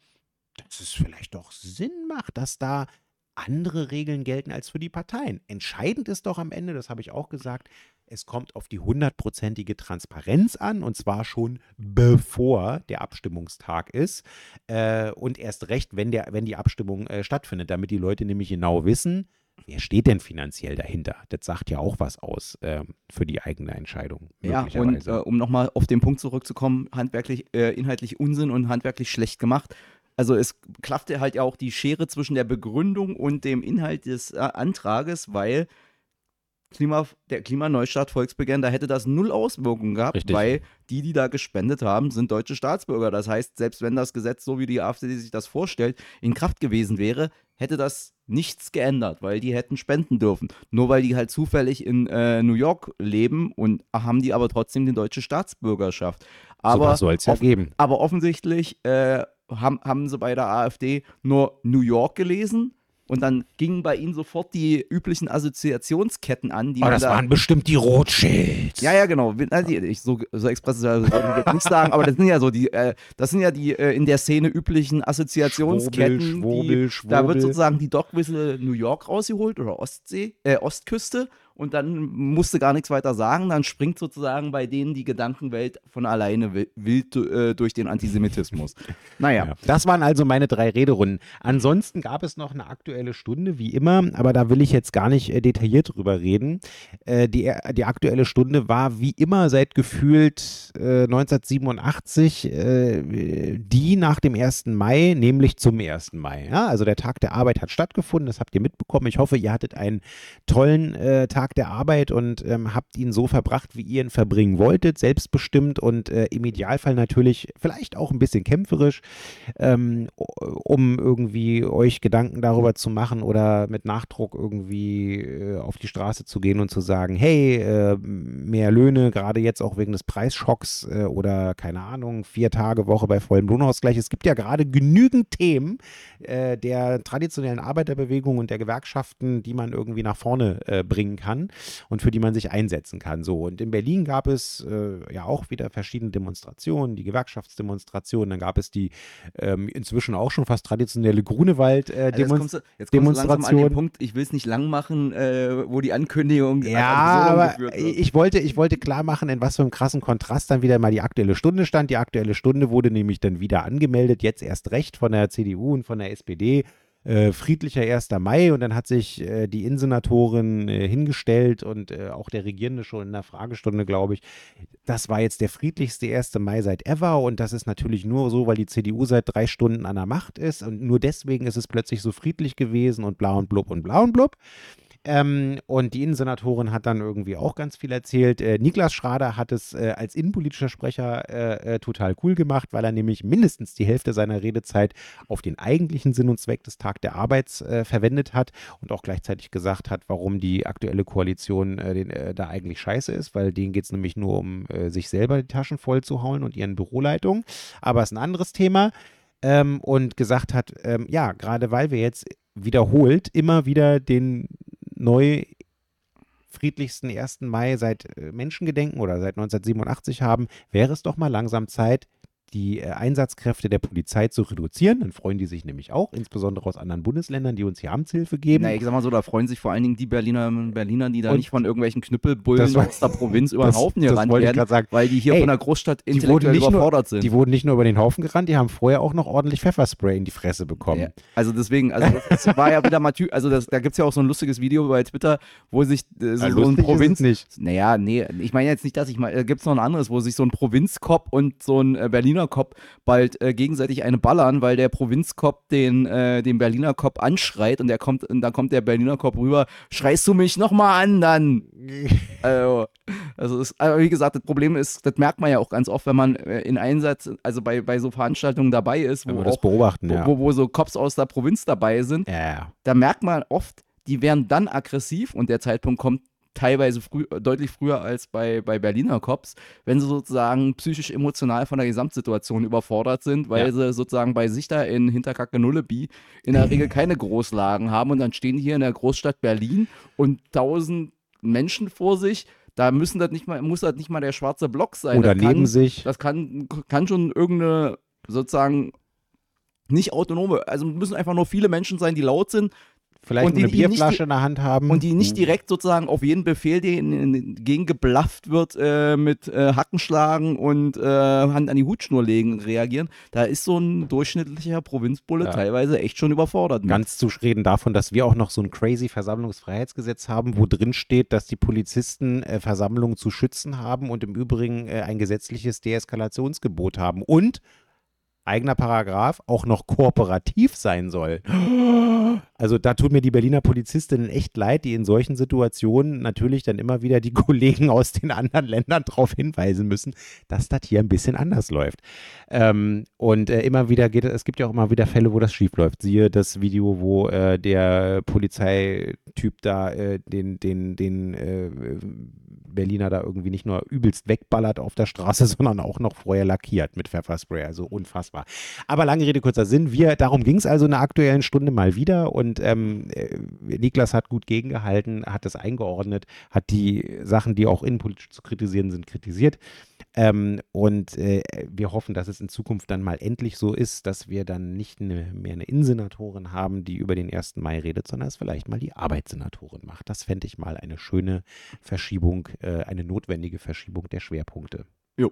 dass es vielleicht doch Sinn macht, dass da andere Regeln gelten als für die Parteien. Entscheidend ist doch am Ende, das habe ich auch gesagt, es kommt auf die hundertprozentige Transparenz an und zwar schon bevor der Abstimmungstag ist äh, und erst recht, wenn, der, wenn die Abstimmung äh, stattfindet, damit die Leute nämlich genau wissen, wer steht denn finanziell dahinter? Das sagt ja auch was aus äh, für die eigene Entscheidung. Ja, und äh, um nochmal auf den Punkt zurückzukommen, handwerklich, äh, inhaltlich Unsinn und handwerklich schlecht gemacht. Also es klaffte halt ja auch die Schere zwischen der Begründung und dem Inhalt des äh, Antrages, weil Klima, der Klimaneustart Volksbegehren, da hätte das null Auswirkungen gehabt, Richtig. weil die, die da gespendet haben, sind deutsche Staatsbürger. Das heißt, selbst wenn das Gesetz, so wie die AfD sich das vorstellt, in Kraft gewesen wäre, hätte das nichts geändert, weil die hätten spenden dürfen. Nur weil die halt zufällig in äh, New York leben und haben die aber trotzdem die deutsche Staatsbürgerschaft. Aber, so ja aber offensichtlich äh, haben, haben sie bei der AfD nur New York gelesen und dann gingen bei ihnen sofort die üblichen Assoziationsketten an. Die oh, das da waren bestimmt die Rothschilds. Ja, ja, genau. Ich, so, so express würde ich nicht sagen, aber das sind ja so die, äh, das sind ja die äh, in der Szene üblichen Assoziationsketten. Schwurbel, Schwurbel, Schwurbel. Da wird sozusagen die Dogwhistle New York rausgeholt oder Ostsee, äh, Ostküste und dann musste gar nichts weiter sagen. Dann springt sozusagen bei denen die Gedankenwelt von alleine wild äh, durch den Antisemitismus. Naja. Ja, das waren also meine drei Rederunden. Ansonsten gab es noch eine aktuelle Stunde, wie immer, aber da will ich jetzt gar nicht äh, detailliert drüber reden. Äh, die, die aktuelle Stunde war wie immer seit gefühlt 1987 äh, die nach dem 1. Mai, nämlich zum 1. Mai. Ja? Also der Tag der Arbeit hat stattgefunden, das habt ihr mitbekommen. Ich hoffe, ihr hattet einen tollen Tag Tag der Arbeit und ähm, habt ihn so verbracht, wie ihr ihn verbringen wolltet, selbstbestimmt und äh, im Idealfall natürlich vielleicht auch ein bisschen kämpferisch, ähm, um irgendwie euch Gedanken darüber zu machen oder mit Nachdruck irgendwie äh, auf die Straße zu gehen und zu sagen, hey, äh, mehr Löhne, gerade jetzt auch wegen des Preisschocks äh, oder keine Ahnung, vier Tage Woche bei vollem Lohnausgleich. Es gibt ja gerade genügend Themen äh, der traditionellen Arbeiterbewegung und der Gewerkschaften, die man irgendwie nach vorne äh, bringen kann und für die man sich einsetzen kann. So, und in Berlin gab es äh, ja auch wieder verschiedene Demonstrationen, die Gewerkschaftsdemonstrationen, dann gab es die ähm, inzwischen auch schon fast traditionelle Grunewald-Demonstration. Äh, jetzt kommst du, langsam an den Punkt, ich will es nicht lang machen, äh, wo die Ankündigung ja, aber ich wollte, ich wollte klar machen, in was für einem krassen Kontrast dann wieder mal die aktuelle Stunde stand. Die aktuelle Stunde wurde nämlich dann wieder angemeldet, jetzt erst recht von der CDU und von der SPD äh, friedlicher 1. Mai und dann hat sich äh, die Innensenatorin äh, hingestellt und äh, auch der Regierende schon in der Fragestunde, glaube ich, das war jetzt der friedlichste 1. Mai seit ever und das ist natürlich nur so, weil die CDU seit drei Stunden an der Macht ist und nur deswegen ist es plötzlich so friedlich gewesen und blau und blub und blau und blub. Ähm, und die Innensenatorin hat dann irgendwie auch ganz viel erzählt. Äh, Niklas Schrader hat es äh, als innenpolitischer Sprecher äh, äh, total cool gemacht, weil er nämlich mindestens die Hälfte seiner Redezeit auf den eigentlichen Sinn und Zweck des Tag der Arbeit äh, verwendet hat und auch gleichzeitig gesagt hat, warum die aktuelle Koalition äh, den, da eigentlich scheiße ist, weil denen geht es nämlich nur um sich selber die Taschen voll zu hauen und ihren Büroleitungen. Aber es ist ein anderes Thema. Ähm, und gesagt hat, ähm, ja, gerade weil wir jetzt wiederholt immer wieder den neu friedlichsten 1. Mai seit äh, Menschengedenken oder seit 1987 haben, wäre es doch mal langsam Zeit, die äh, Einsatzkräfte der Polizei zu reduzieren. Dann freuen die sich nämlich auch, insbesondere aus anderen Bundesländern, die uns hier Amtshilfe geben. Na, ich sag mal so, da freuen sich vor allen Dingen die Berliner Berliner, die da und nicht von irgendwelchen Knüppelbullen aus der Provinz über den Haufen gerannt werden, sagen. weil die hier Ey, von der Großstadt intellektuell überfordert nur, sind. Die wurden nicht nur über den Haufen gerannt, die haben vorher auch noch ordentlich Pfefferspray in die Fresse bekommen. Ja, also deswegen, also das, das war ja wieder mal, also das, da gibt es ja auch so ein lustiges Video bei Twitter, wo sich äh, so, ja, so ein Provinz... nicht. Naja, nee, ich meine jetzt nicht, dass ich mal, äh, gibt es noch ein anderes, wo sich so ein Provinzkopf und so ein äh, Berliner Kopf bei halt äh, gegenseitig eine ballern, weil der Provinzkopf den, äh, den Berliner Kopf anschreit und der kommt, und dann kommt der Berliner Kopf rüber, schreist du mich nochmal an, dann. also, also ist, aber wie gesagt, das Problem ist, das merkt man ja auch ganz oft, wenn man äh, in Einsatz, also bei, bei so Veranstaltungen dabei ist, wo, auch, beobachten, wo, ja. wo, wo, so Cops aus der Provinz dabei sind, ja. da merkt man oft, die werden dann aggressiv und der Zeitpunkt kommt, teilweise früh, deutlich früher als bei, bei Berliner Cops, wenn sie sozusagen psychisch emotional von der Gesamtsituation überfordert sind, weil ja. sie sozusagen bei sich da in Hinterkacke Nullebi in der Regel keine Großlagen haben und dann stehen die hier in der Großstadt Berlin und tausend Menschen vor sich. Da müssen das nicht mal, muss das nicht mal der schwarze Block sein. Oder das neben kann, sich. Das kann, kann schon irgendeine sozusagen nicht autonome, also müssen einfach nur viele Menschen sein, die laut sind Vielleicht und die, eine Bierflasche in der Hand haben. Und die nicht hm. direkt sozusagen auf jeden Befehl, der gegen geblafft wird, äh, mit äh, Hackenschlagen und äh, Hand an die Hutschnur legen reagieren. Da ist so ein durchschnittlicher Provinzbulle ja. teilweise echt schon überfordert. Mit. Ganz zu reden davon, dass wir auch noch so ein crazy Versammlungsfreiheitsgesetz haben, wo drin steht, dass die Polizisten äh, Versammlungen zu schützen haben und im Übrigen äh, ein gesetzliches Deeskalationsgebot haben. Und eigener Paragraph auch noch kooperativ sein soll. Also da tut mir die Berliner Polizistinnen echt leid, die in solchen Situationen natürlich dann immer wieder die Kollegen aus den anderen Ländern darauf hinweisen müssen, dass das hier ein bisschen anders läuft. Ähm, und äh, immer wieder geht es, gibt ja auch immer wieder Fälle, wo das schief läuft. Siehe das Video, wo äh, der Polizeityp da äh, den, den, den äh, Berliner da irgendwie nicht nur übelst wegballert auf der Straße, sondern auch noch vorher lackiert mit Pfefferspray. Also unfassbar. Aber lange Rede, kurzer Sinn. Wir, darum ging es also in der aktuellen Stunde mal wieder und ähm, äh, Niklas hat gut gegengehalten, hat das eingeordnet, hat die Sachen, die auch innenpolitisch zu kritisieren sind, kritisiert. Ähm, und äh, wir hoffen, dass es in Zukunft dann mal endlich so ist, dass wir dann nicht eine, mehr eine Innensenatorin haben, die über den 1. Mai redet, sondern es vielleicht mal die Arbeitssenatorin macht. Das fände ich mal eine schöne Verschiebung, äh, eine notwendige Verschiebung der Schwerpunkte. Jo.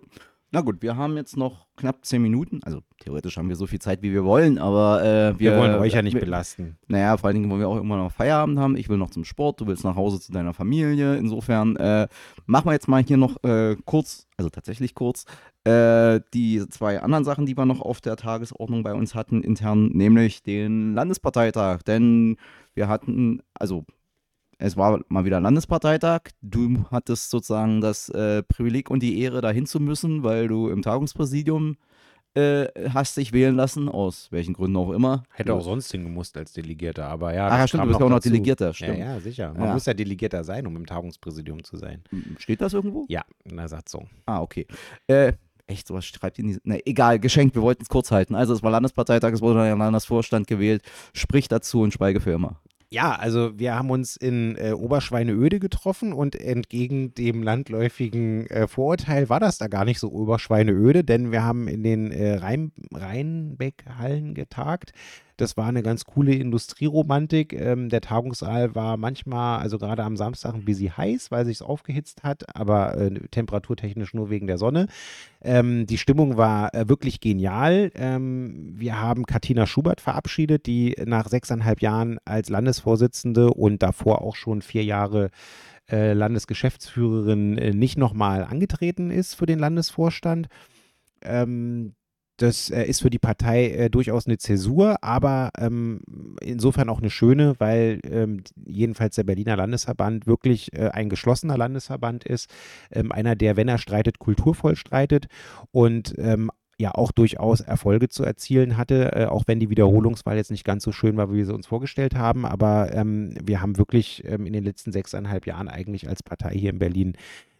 Na gut, wir haben jetzt noch knapp zehn Minuten. Also theoretisch haben wir so viel Zeit, wie wir wollen, aber äh, wir, wir, wollen euch ja nicht wir, belasten. Naja, vor allen Dingen wollen wir auch immer noch Feierabend haben. Ich will noch zum Sport, du willst nach Hause zu deiner Familie. Insofern äh, machen wir jetzt mal hier noch äh, kurz, also tatsächlich kurz, äh, die zwei anderen Sachen, die wir noch auf der Tagesordnung bei uns hatten, intern, nämlich den Landesparteitag. Denn wir hatten, also es war mal wieder Landesparteitag. Du hattest sozusagen das äh, Privileg und die Ehre, dahin zu müssen, weil du im Tagungspräsidium äh, hast dich wählen lassen, aus welchen Gründen auch immer. Hätte auch sonst hingemusst als Delegierter, aber ja. Ach ja, stimmt, du bist ja auch noch dazu. Delegierter, stimmt. Ja, ja, sicher. Man Ja. muss ja Delegierter sein, um im Tagungspräsidium zu sein. Steht das irgendwo? Ja, in der Satzung. Ah, okay. Äh, echt, sowas schreibt ihr nie. Ne, egal, geschenkt, wir wollten es kurz halten. Also, es war Landesparteitag, es wurde dann der Landesvorstand gewählt. Sprich dazu und schweige für immer. Ja, also wir haben uns in äh, Oberschweineöde getroffen und entgegen dem landläufigen äh, Vorurteil war das da gar nicht so Oberschweineöde, denn wir haben in den äh, Rhein Rheinbeck-Hallen getagt. Das war eine ganz coole Industrieromantik. Ähm, der Tagungssaal war manchmal, also gerade am Samstag, ein bisschen heiß, weil sich aufgehitzt hat, aber äh, temperaturtechnisch nur wegen der Sonne. Ähm, die Stimmung war äh, wirklich genial. Ähm, wir haben Katina Schubert verabschiedet, die nach sechseinhalb Jahren als Landesvorsitzende und davor auch schon vier Jahre äh, Landesgeschäftsführerin äh, nicht nochmal angetreten ist für den Landesvorstand. Ähm, das äh, ist für die Partei äh, durchaus eine Zäsur, aber ähm, insofern auch eine schöne, weil ähm, jedenfalls der Berliner Landesverband wirklich äh, ein geschlossener Landesverband ist. Ähm, einer, der, wenn er streitet, kulturvoll streitet und ja auch durchaus Erfolge zu erzielen hatte, äh, auch wenn die Wiederholungswahl jetzt nicht ganz so schön war, wie wir sie uns vorgestellt haben. Aber ähm, wir haben wirklich ähm, in den letzten sechseinhalb Jahren eigentlich als Partei hier in Berlin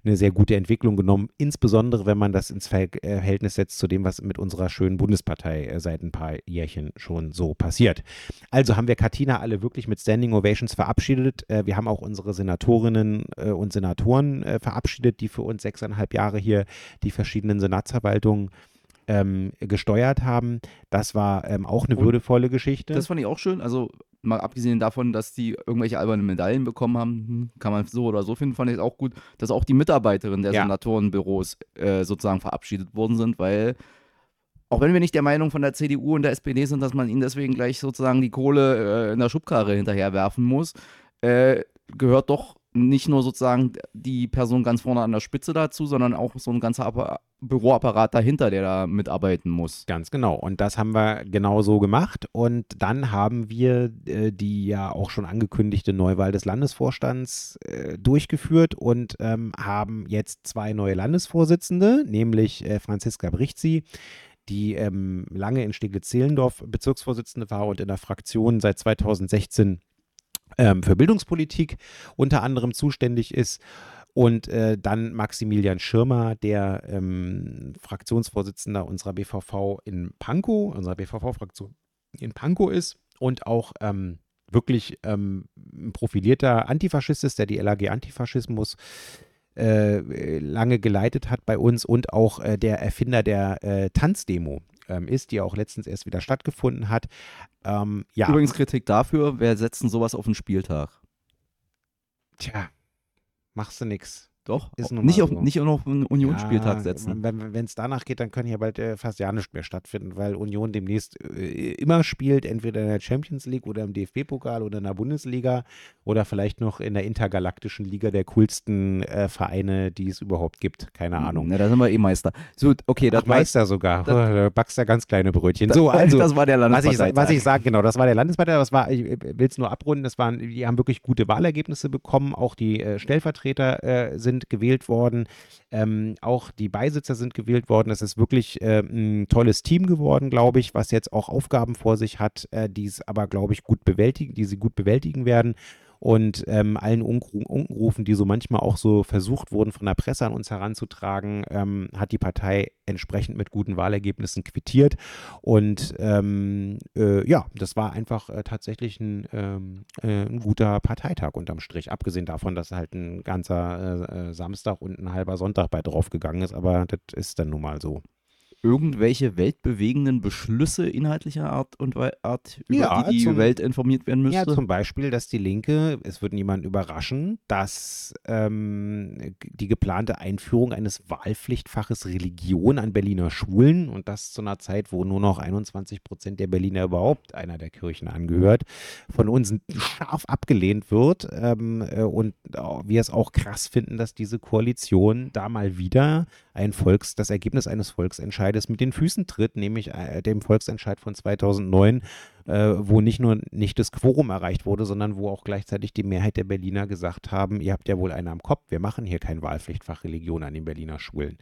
eine sehr gute Entwicklung genommen, insbesondere wenn man das ins Ver äh, Verhältnis setzt zu dem, was mit unserer schönen Bundespartei äh, seit ein paar Jährchen schon so passiert. Also haben wir Katina alle wirklich mit Standing Ovations verabschiedet. Äh, wir haben auch unsere Senatorinnen äh, und Senatoren äh, verabschiedet, die für uns sechseinhalb Jahre hier die verschiedenen Senatsverwaltungen ähm, gesteuert haben. Das war ähm, auch eine Und würdevolle Geschichte. Das fand ich auch schön. Also, mal abgesehen davon, dass die irgendwelche albernen Medaillen bekommen haben, hm, kann man so oder so finden, fand ich es auch gut, dass auch die Mitarbeiterinnen der Ja. Senatorenbüros äh, sozusagen verabschiedet worden sind, weil auch wenn wir nicht der Meinung von der CDU und der SPD sind, dass man ihnen deswegen gleich sozusagen die Kohle äh, in der Schubkarre hinterherwerfen muss, äh, gehört doch nicht nur sozusagen die Person ganz vorne an der Spitze dazu, sondern auch so ein ganzer Appa Büroapparat dahinter, der da mitarbeiten muss. Ganz genau. Und das haben wir genau so gemacht. Und dann haben wir äh, die ja auch schon angekündigte Neuwahl des Landesvorstands äh, durchgeführt und ähm, haben jetzt zwei neue Landesvorsitzende, nämlich äh, Franziska Brichzi, die ähm, lange in Steglitz-Zehlendorf Bezirksvorsitzende war und in der Fraktion seit 2016 ähm, für Bildungspolitik unter anderem zuständig ist. Und äh, dann Maximilian Schirmer, der ähm, Fraktionsvorsitzender unserer BVV in Pankow, unserer BVV-Fraktion in Pankow ist und auch ähm, wirklich ähm, ein profilierter Antifaschist ist, der die LAG Antifaschismus äh, lange geleitet hat bei uns und auch äh, der Erfinder der äh, Tanzdemo ähm, ist, die auch letztens erst wieder stattgefunden hat. Ähm, ja, Übrigens Kritik dafür, wer setzt denn sowas auf den Spieltag? tja, machst du nix. Doch, Ist nicht, auf, so. nicht auf einen Unionsspieltag Ja, setzen. Wenn es danach geht, dann können hier bald äh, fast ja nichts mehr stattfinden, weil Union demnächst äh, immer spielt, entweder in der Champions League oder im DFB-Pokal oder in der Bundesliga oder vielleicht noch in der intergalaktischen Liga der coolsten äh, Vereine, die es überhaupt gibt. Keine Ahnung. Na, da sind wir eh Meister. So, okay, das Ach, Meister sogar. das- da backst du ganz kleine Brötchen. Das, So, also. das war der ich, Landesparteitag. was ich sage, genau, das war der Landespartei, das war, ich will es nur abrunden, das waren, die haben wirklich gute Wahlergebnisse bekommen, auch die äh, Stellvertreter äh, sind gewählt worden, ähm, auch die Beisitzer sind gewählt worden, es ist wirklich äh, ein tolles Team geworden, glaube ich, was jetzt auch Aufgaben vor sich hat, äh, die es aber, glaube ich, gut bewältigen, die sie gut bewältigen werden und ähm, allen Unru- Unrufen, die so manchmal auch so versucht wurden, von der Presse an uns heranzutragen, ähm, hat die Partei entsprechend mit guten Wahlergebnissen quittiert. Und ähm, äh, ja, das war einfach äh, tatsächlich ein, ähm, äh, ein guter Parteitag unterm Strich. Abgesehen davon, dass halt ein ganzer äh, äh, Samstag und ein halber Sonntag bei draufgegangen ist, aber das ist dann nun mal so. Irgendwelche weltbewegenden Beschlüsse inhaltlicher Art und Wei- Art, über Ja, die die zum- Welt informiert werden müsste? Ja, zum Beispiel, dass die Linke, es wird niemand überraschen, dass ähm, die geplante Einführung eines Wahlpflichtfaches Religion an Berliner Schulen und das zu einer Zeit, wo nur noch 21 Prozent der Berliner überhaupt einer der Kirchen angehört, von uns scharf abgelehnt wird ähm, äh, und äh, wir es auch krass finden, dass diese Koalition da mal wieder ein Volks, das Ergebnis eines Volksentscheids beides mit den Füßen tritt, nämlich äh, dem Volksentscheid von 2009, äh, wo nicht nur nicht das Quorum erreicht wurde, sondern wo auch gleichzeitig die Mehrheit der Berliner gesagt haben, ihr habt ja wohl einen am Kopf, wir machen hier kein Wahlpflichtfach Religion an den Berliner Schulen.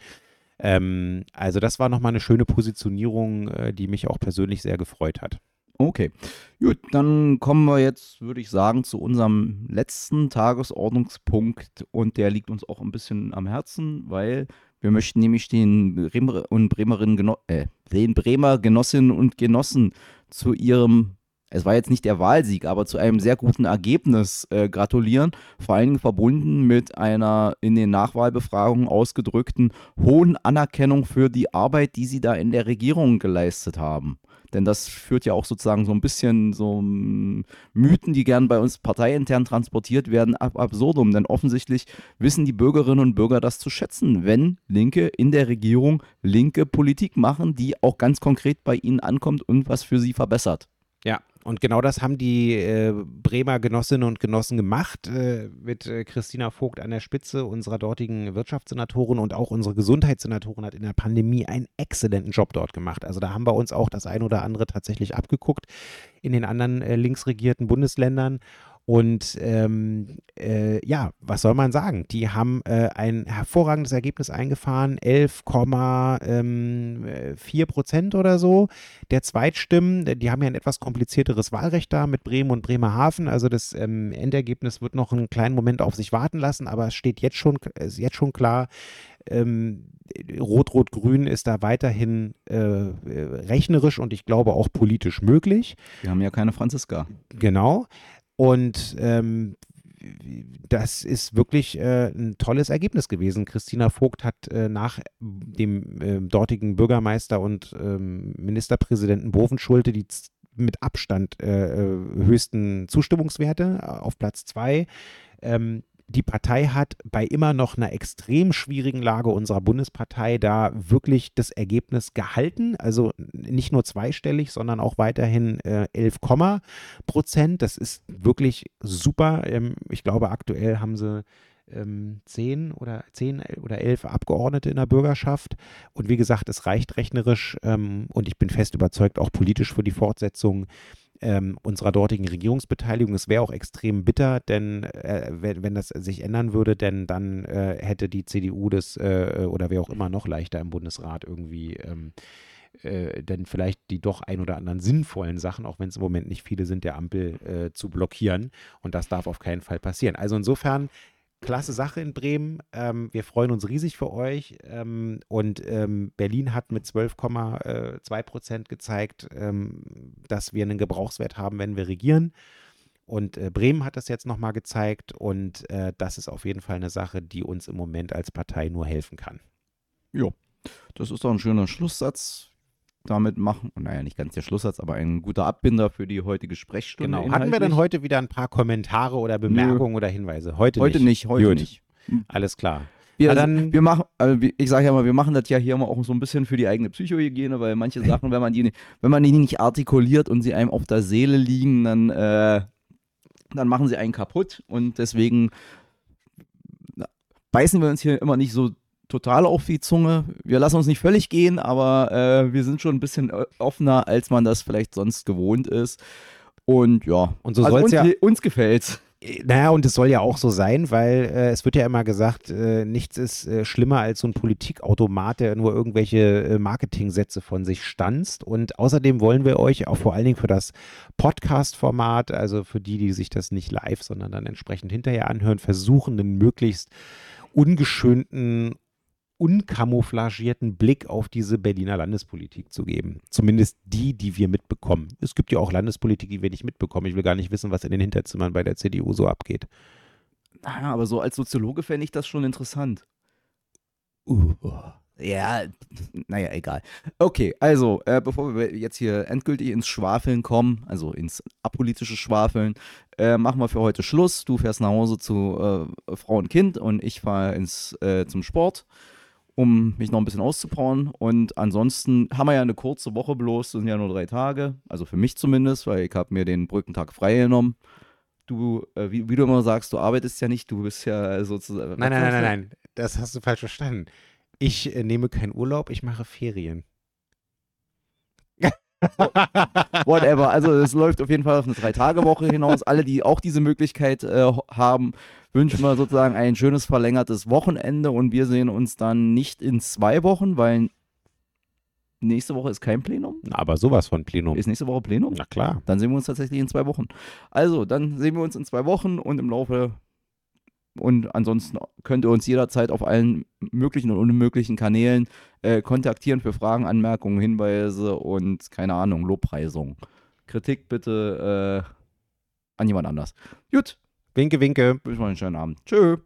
Ähm, also das war nochmal eine schöne Positionierung, äh, die mich auch persönlich sehr gefreut hat. Okay, gut, dann kommen wir jetzt, würde ich sagen, zu unserem letzten Tagesordnungspunkt und der liegt uns auch ein bisschen am Herzen, weil wir möchten nämlich den Bremer und Bremerinnen, Geno äh, den Bremer Genossinnen und Genossen zu ihrem, es war jetzt nicht der Wahlsieg, aber zu einem sehr guten Ergebnis äh, gratulieren, vor allen Dingen verbunden mit einer in den Nachwahlbefragungen ausgedrückten hohen Anerkennung für die Arbeit, die sie da in der Regierung geleistet haben. Denn das führt ja auch sozusagen so ein bisschen so Mythen, die gern bei uns parteiintern transportiert werden, ab absurdum. Denn offensichtlich wissen die Bürgerinnen und Bürger das zu schätzen, wenn Linke in der Regierung linke Politik machen, die auch ganz konkret bei ihnen ankommt und was für sie verbessert. Ja, und genau das haben die äh, Bremer Genossinnen und Genossen gemacht, äh, mit äh, Christina Vogt an der Spitze, unserer dortigen Wirtschaftssenatorin und auch unsere Gesundheitssenatorin hat in der Pandemie einen exzellenten Job dort gemacht. Also da haben wir uns auch das ein oder andere tatsächlich abgeguckt in den anderen äh, linksregierten Bundesländern. Und ähm, äh, ja, was soll man sagen? Die haben äh, ein hervorragendes Ergebnis eingefahren, 11,4 ähm, Prozent oder so der Zweitstimmen. Die haben ja ein etwas komplizierteres Wahlrecht da mit Bremen und Bremerhaven. Also das ähm, Endergebnis wird noch einen kleinen Moment auf sich warten lassen, aber es steht jetzt schon, ist jetzt schon klar, ähm, Rot-Rot-Grün ist da weiterhin äh, rechnerisch und ich glaube auch politisch möglich. Wir haben ja keine Franziska. Genau. Und ähm, das ist wirklich äh, ein tolles Ergebnis gewesen. Christina Vogt hat äh, nach dem äh, dortigen Bürgermeister und ähm, Ministerpräsidenten Bovenschulte die mit Abstand äh, äh, höchsten Zustimmungswerte auf Platz zwei. Ähm, die Partei hat bei immer noch einer extrem schwierigen Lage unserer Bundespartei da wirklich das Ergebnis gehalten. Also nicht nur zweistellig, sondern auch weiterhin äh, 11, Prozent. Das ist wirklich super. Ähm, ich glaube, aktuell haben sie ähm, zehn oder zehn oder elf Abgeordnete in der Bürgerschaft. Und wie gesagt, es reicht rechnerisch ähm, und ich bin fest überzeugt, auch politisch für die Fortsetzung ähm, unserer dortigen Regierungsbeteiligung. Es wäre auch extrem bitter, denn äh, wenn, wenn, das sich ändern würde, denn dann äh, hätte die CDU das äh, oder wer auch immer noch leichter im Bundesrat irgendwie ähm, äh, denn vielleicht die doch ein oder anderen sinnvollen Sachen, auch wenn es im Moment nicht viele sind, der Ampel äh, zu blockieren. Und das darf auf keinen Fall passieren. Also insofern klasse Sache in Bremen. Ähm, wir freuen uns riesig für euch. Ähm, und ähm, Berlin hat mit 12,2 äh, Prozent gezeigt, ähm, dass wir einen Gebrauchswert haben, wenn wir regieren. Und äh, Bremen hat das jetzt nochmal gezeigt. Und äh, das ist auf jeden Fall eine Sache, die uns im Moment als Partei nur helfen kann. Ja, das ist doch ein schöner Schlusssatz damit machen. Naja, nicht ganz der Schlusssatz, aber ein guter Abbinder für die heutige Sprechstunde. Genau. Hatten wir denn heute wieder ein paar Kommentare oder Bemerkungen Nö. oder Hinweise? Heute, heute nicht. Heute Gut. nicht. Alles klar. Wir, dann, wir machen, also ich sage ja mal, wir machen das ja hier immer auch so ein bisschen für die eigene Psychohygiene, weil manche Sachen, wenn man die, wenn man die nicht artikuliert und sie einem auf der Seele liegen, dann, äh, dann machen sie einen kaputt und deswegen beißen wir uns hier immer nicht so total auf die Zunge. Wir lassen uns nicht völlig gehen, aber äh, wir sind schon ein bisschen äh, offener, als man das vielleicht sonst gewohnt ist. Und ja, und so also uns, ja, uns gefällt's. Naja, und es soll ja auch so sein, weil äh, es wird ja immer gesagt, äh, nichts ist äh, schlimmer als so ein Politikautomat, der nur irgendwelche äh, Marketingsätze von sich stanzt. Und außerdem wollen wir euch auch vor allen Dingen für das Podcast-Format, also für die, die sich das nicht live, sondern dann entsprechend hinterher anhören, versuchen, einen möglichst ungeschönten unkamouflagierten Blick auf diese Berliner Landespolitik zu geben. Zumindest die, die wir mitbekommen. Es gibt ja auch Landespolitik, die wir nicht mitbekommen. Ich will gar nicht wissen, was in den Hinterzimmern bei der CDU so abgeht. Naja, aber so als Soziologe fände ich das schon interessant. Uh, ja, naja, egal. Okay, also, äh, bevor wir jetzt hier endgültig ins Schwafeln kommen, also ins apolitische Schwafeln, äh, machen wir für heute Schluss. Du fährst nach Hause zu äh, Frau und Kind und ich fahre ins, äh, zum Sport um mich noch ein bisschen auszupowern. Und ansonsten haben wir ja eine kurze Woche bloß, das sind ja nur drei Tage, also für mich zumindest, weil ich habe mir den Brückentag freigenommen. Du, äh, wie, wie, du immer sagst, du arbeitest ja nicht, du bist ja sozusagen. Nein, nein, nein, nein, nein, das hast du falsch verstanden. Ich äh, nehme keinen Urlaub, ich mache Ferien. Whatever. Also es läuft auf jeden Fall auf eine Drei-Tage-Woche hinaus. Alle, die auch diese Möglichkeit äh, haben, wünschen wir sozusagen ein schönes verlängertes Wochenende und wir sehen uns dann nicht in zwei Wochen, weil nächste Woche ist kein Plenum. Aber sowas von Plenum. Ist nächste Woche Plenum? Na klar. Dann sehen wir uns tatsächlich in zwei Wochen. Also, dann sehen wir uns in zwei Wochen und im Laufe und ansonsten könnt ihr uns jederzeit auf allen möglichen und unmöglichen Kanälen äh, kontaktieren für Fragen, Anmerkungen, Hinweise und keine Ahnung, Lobpreisung. Kritik bitte äh, an jemand anders. Gut, Winke, winke. wünsche mal einen schönen Abend. Tschö.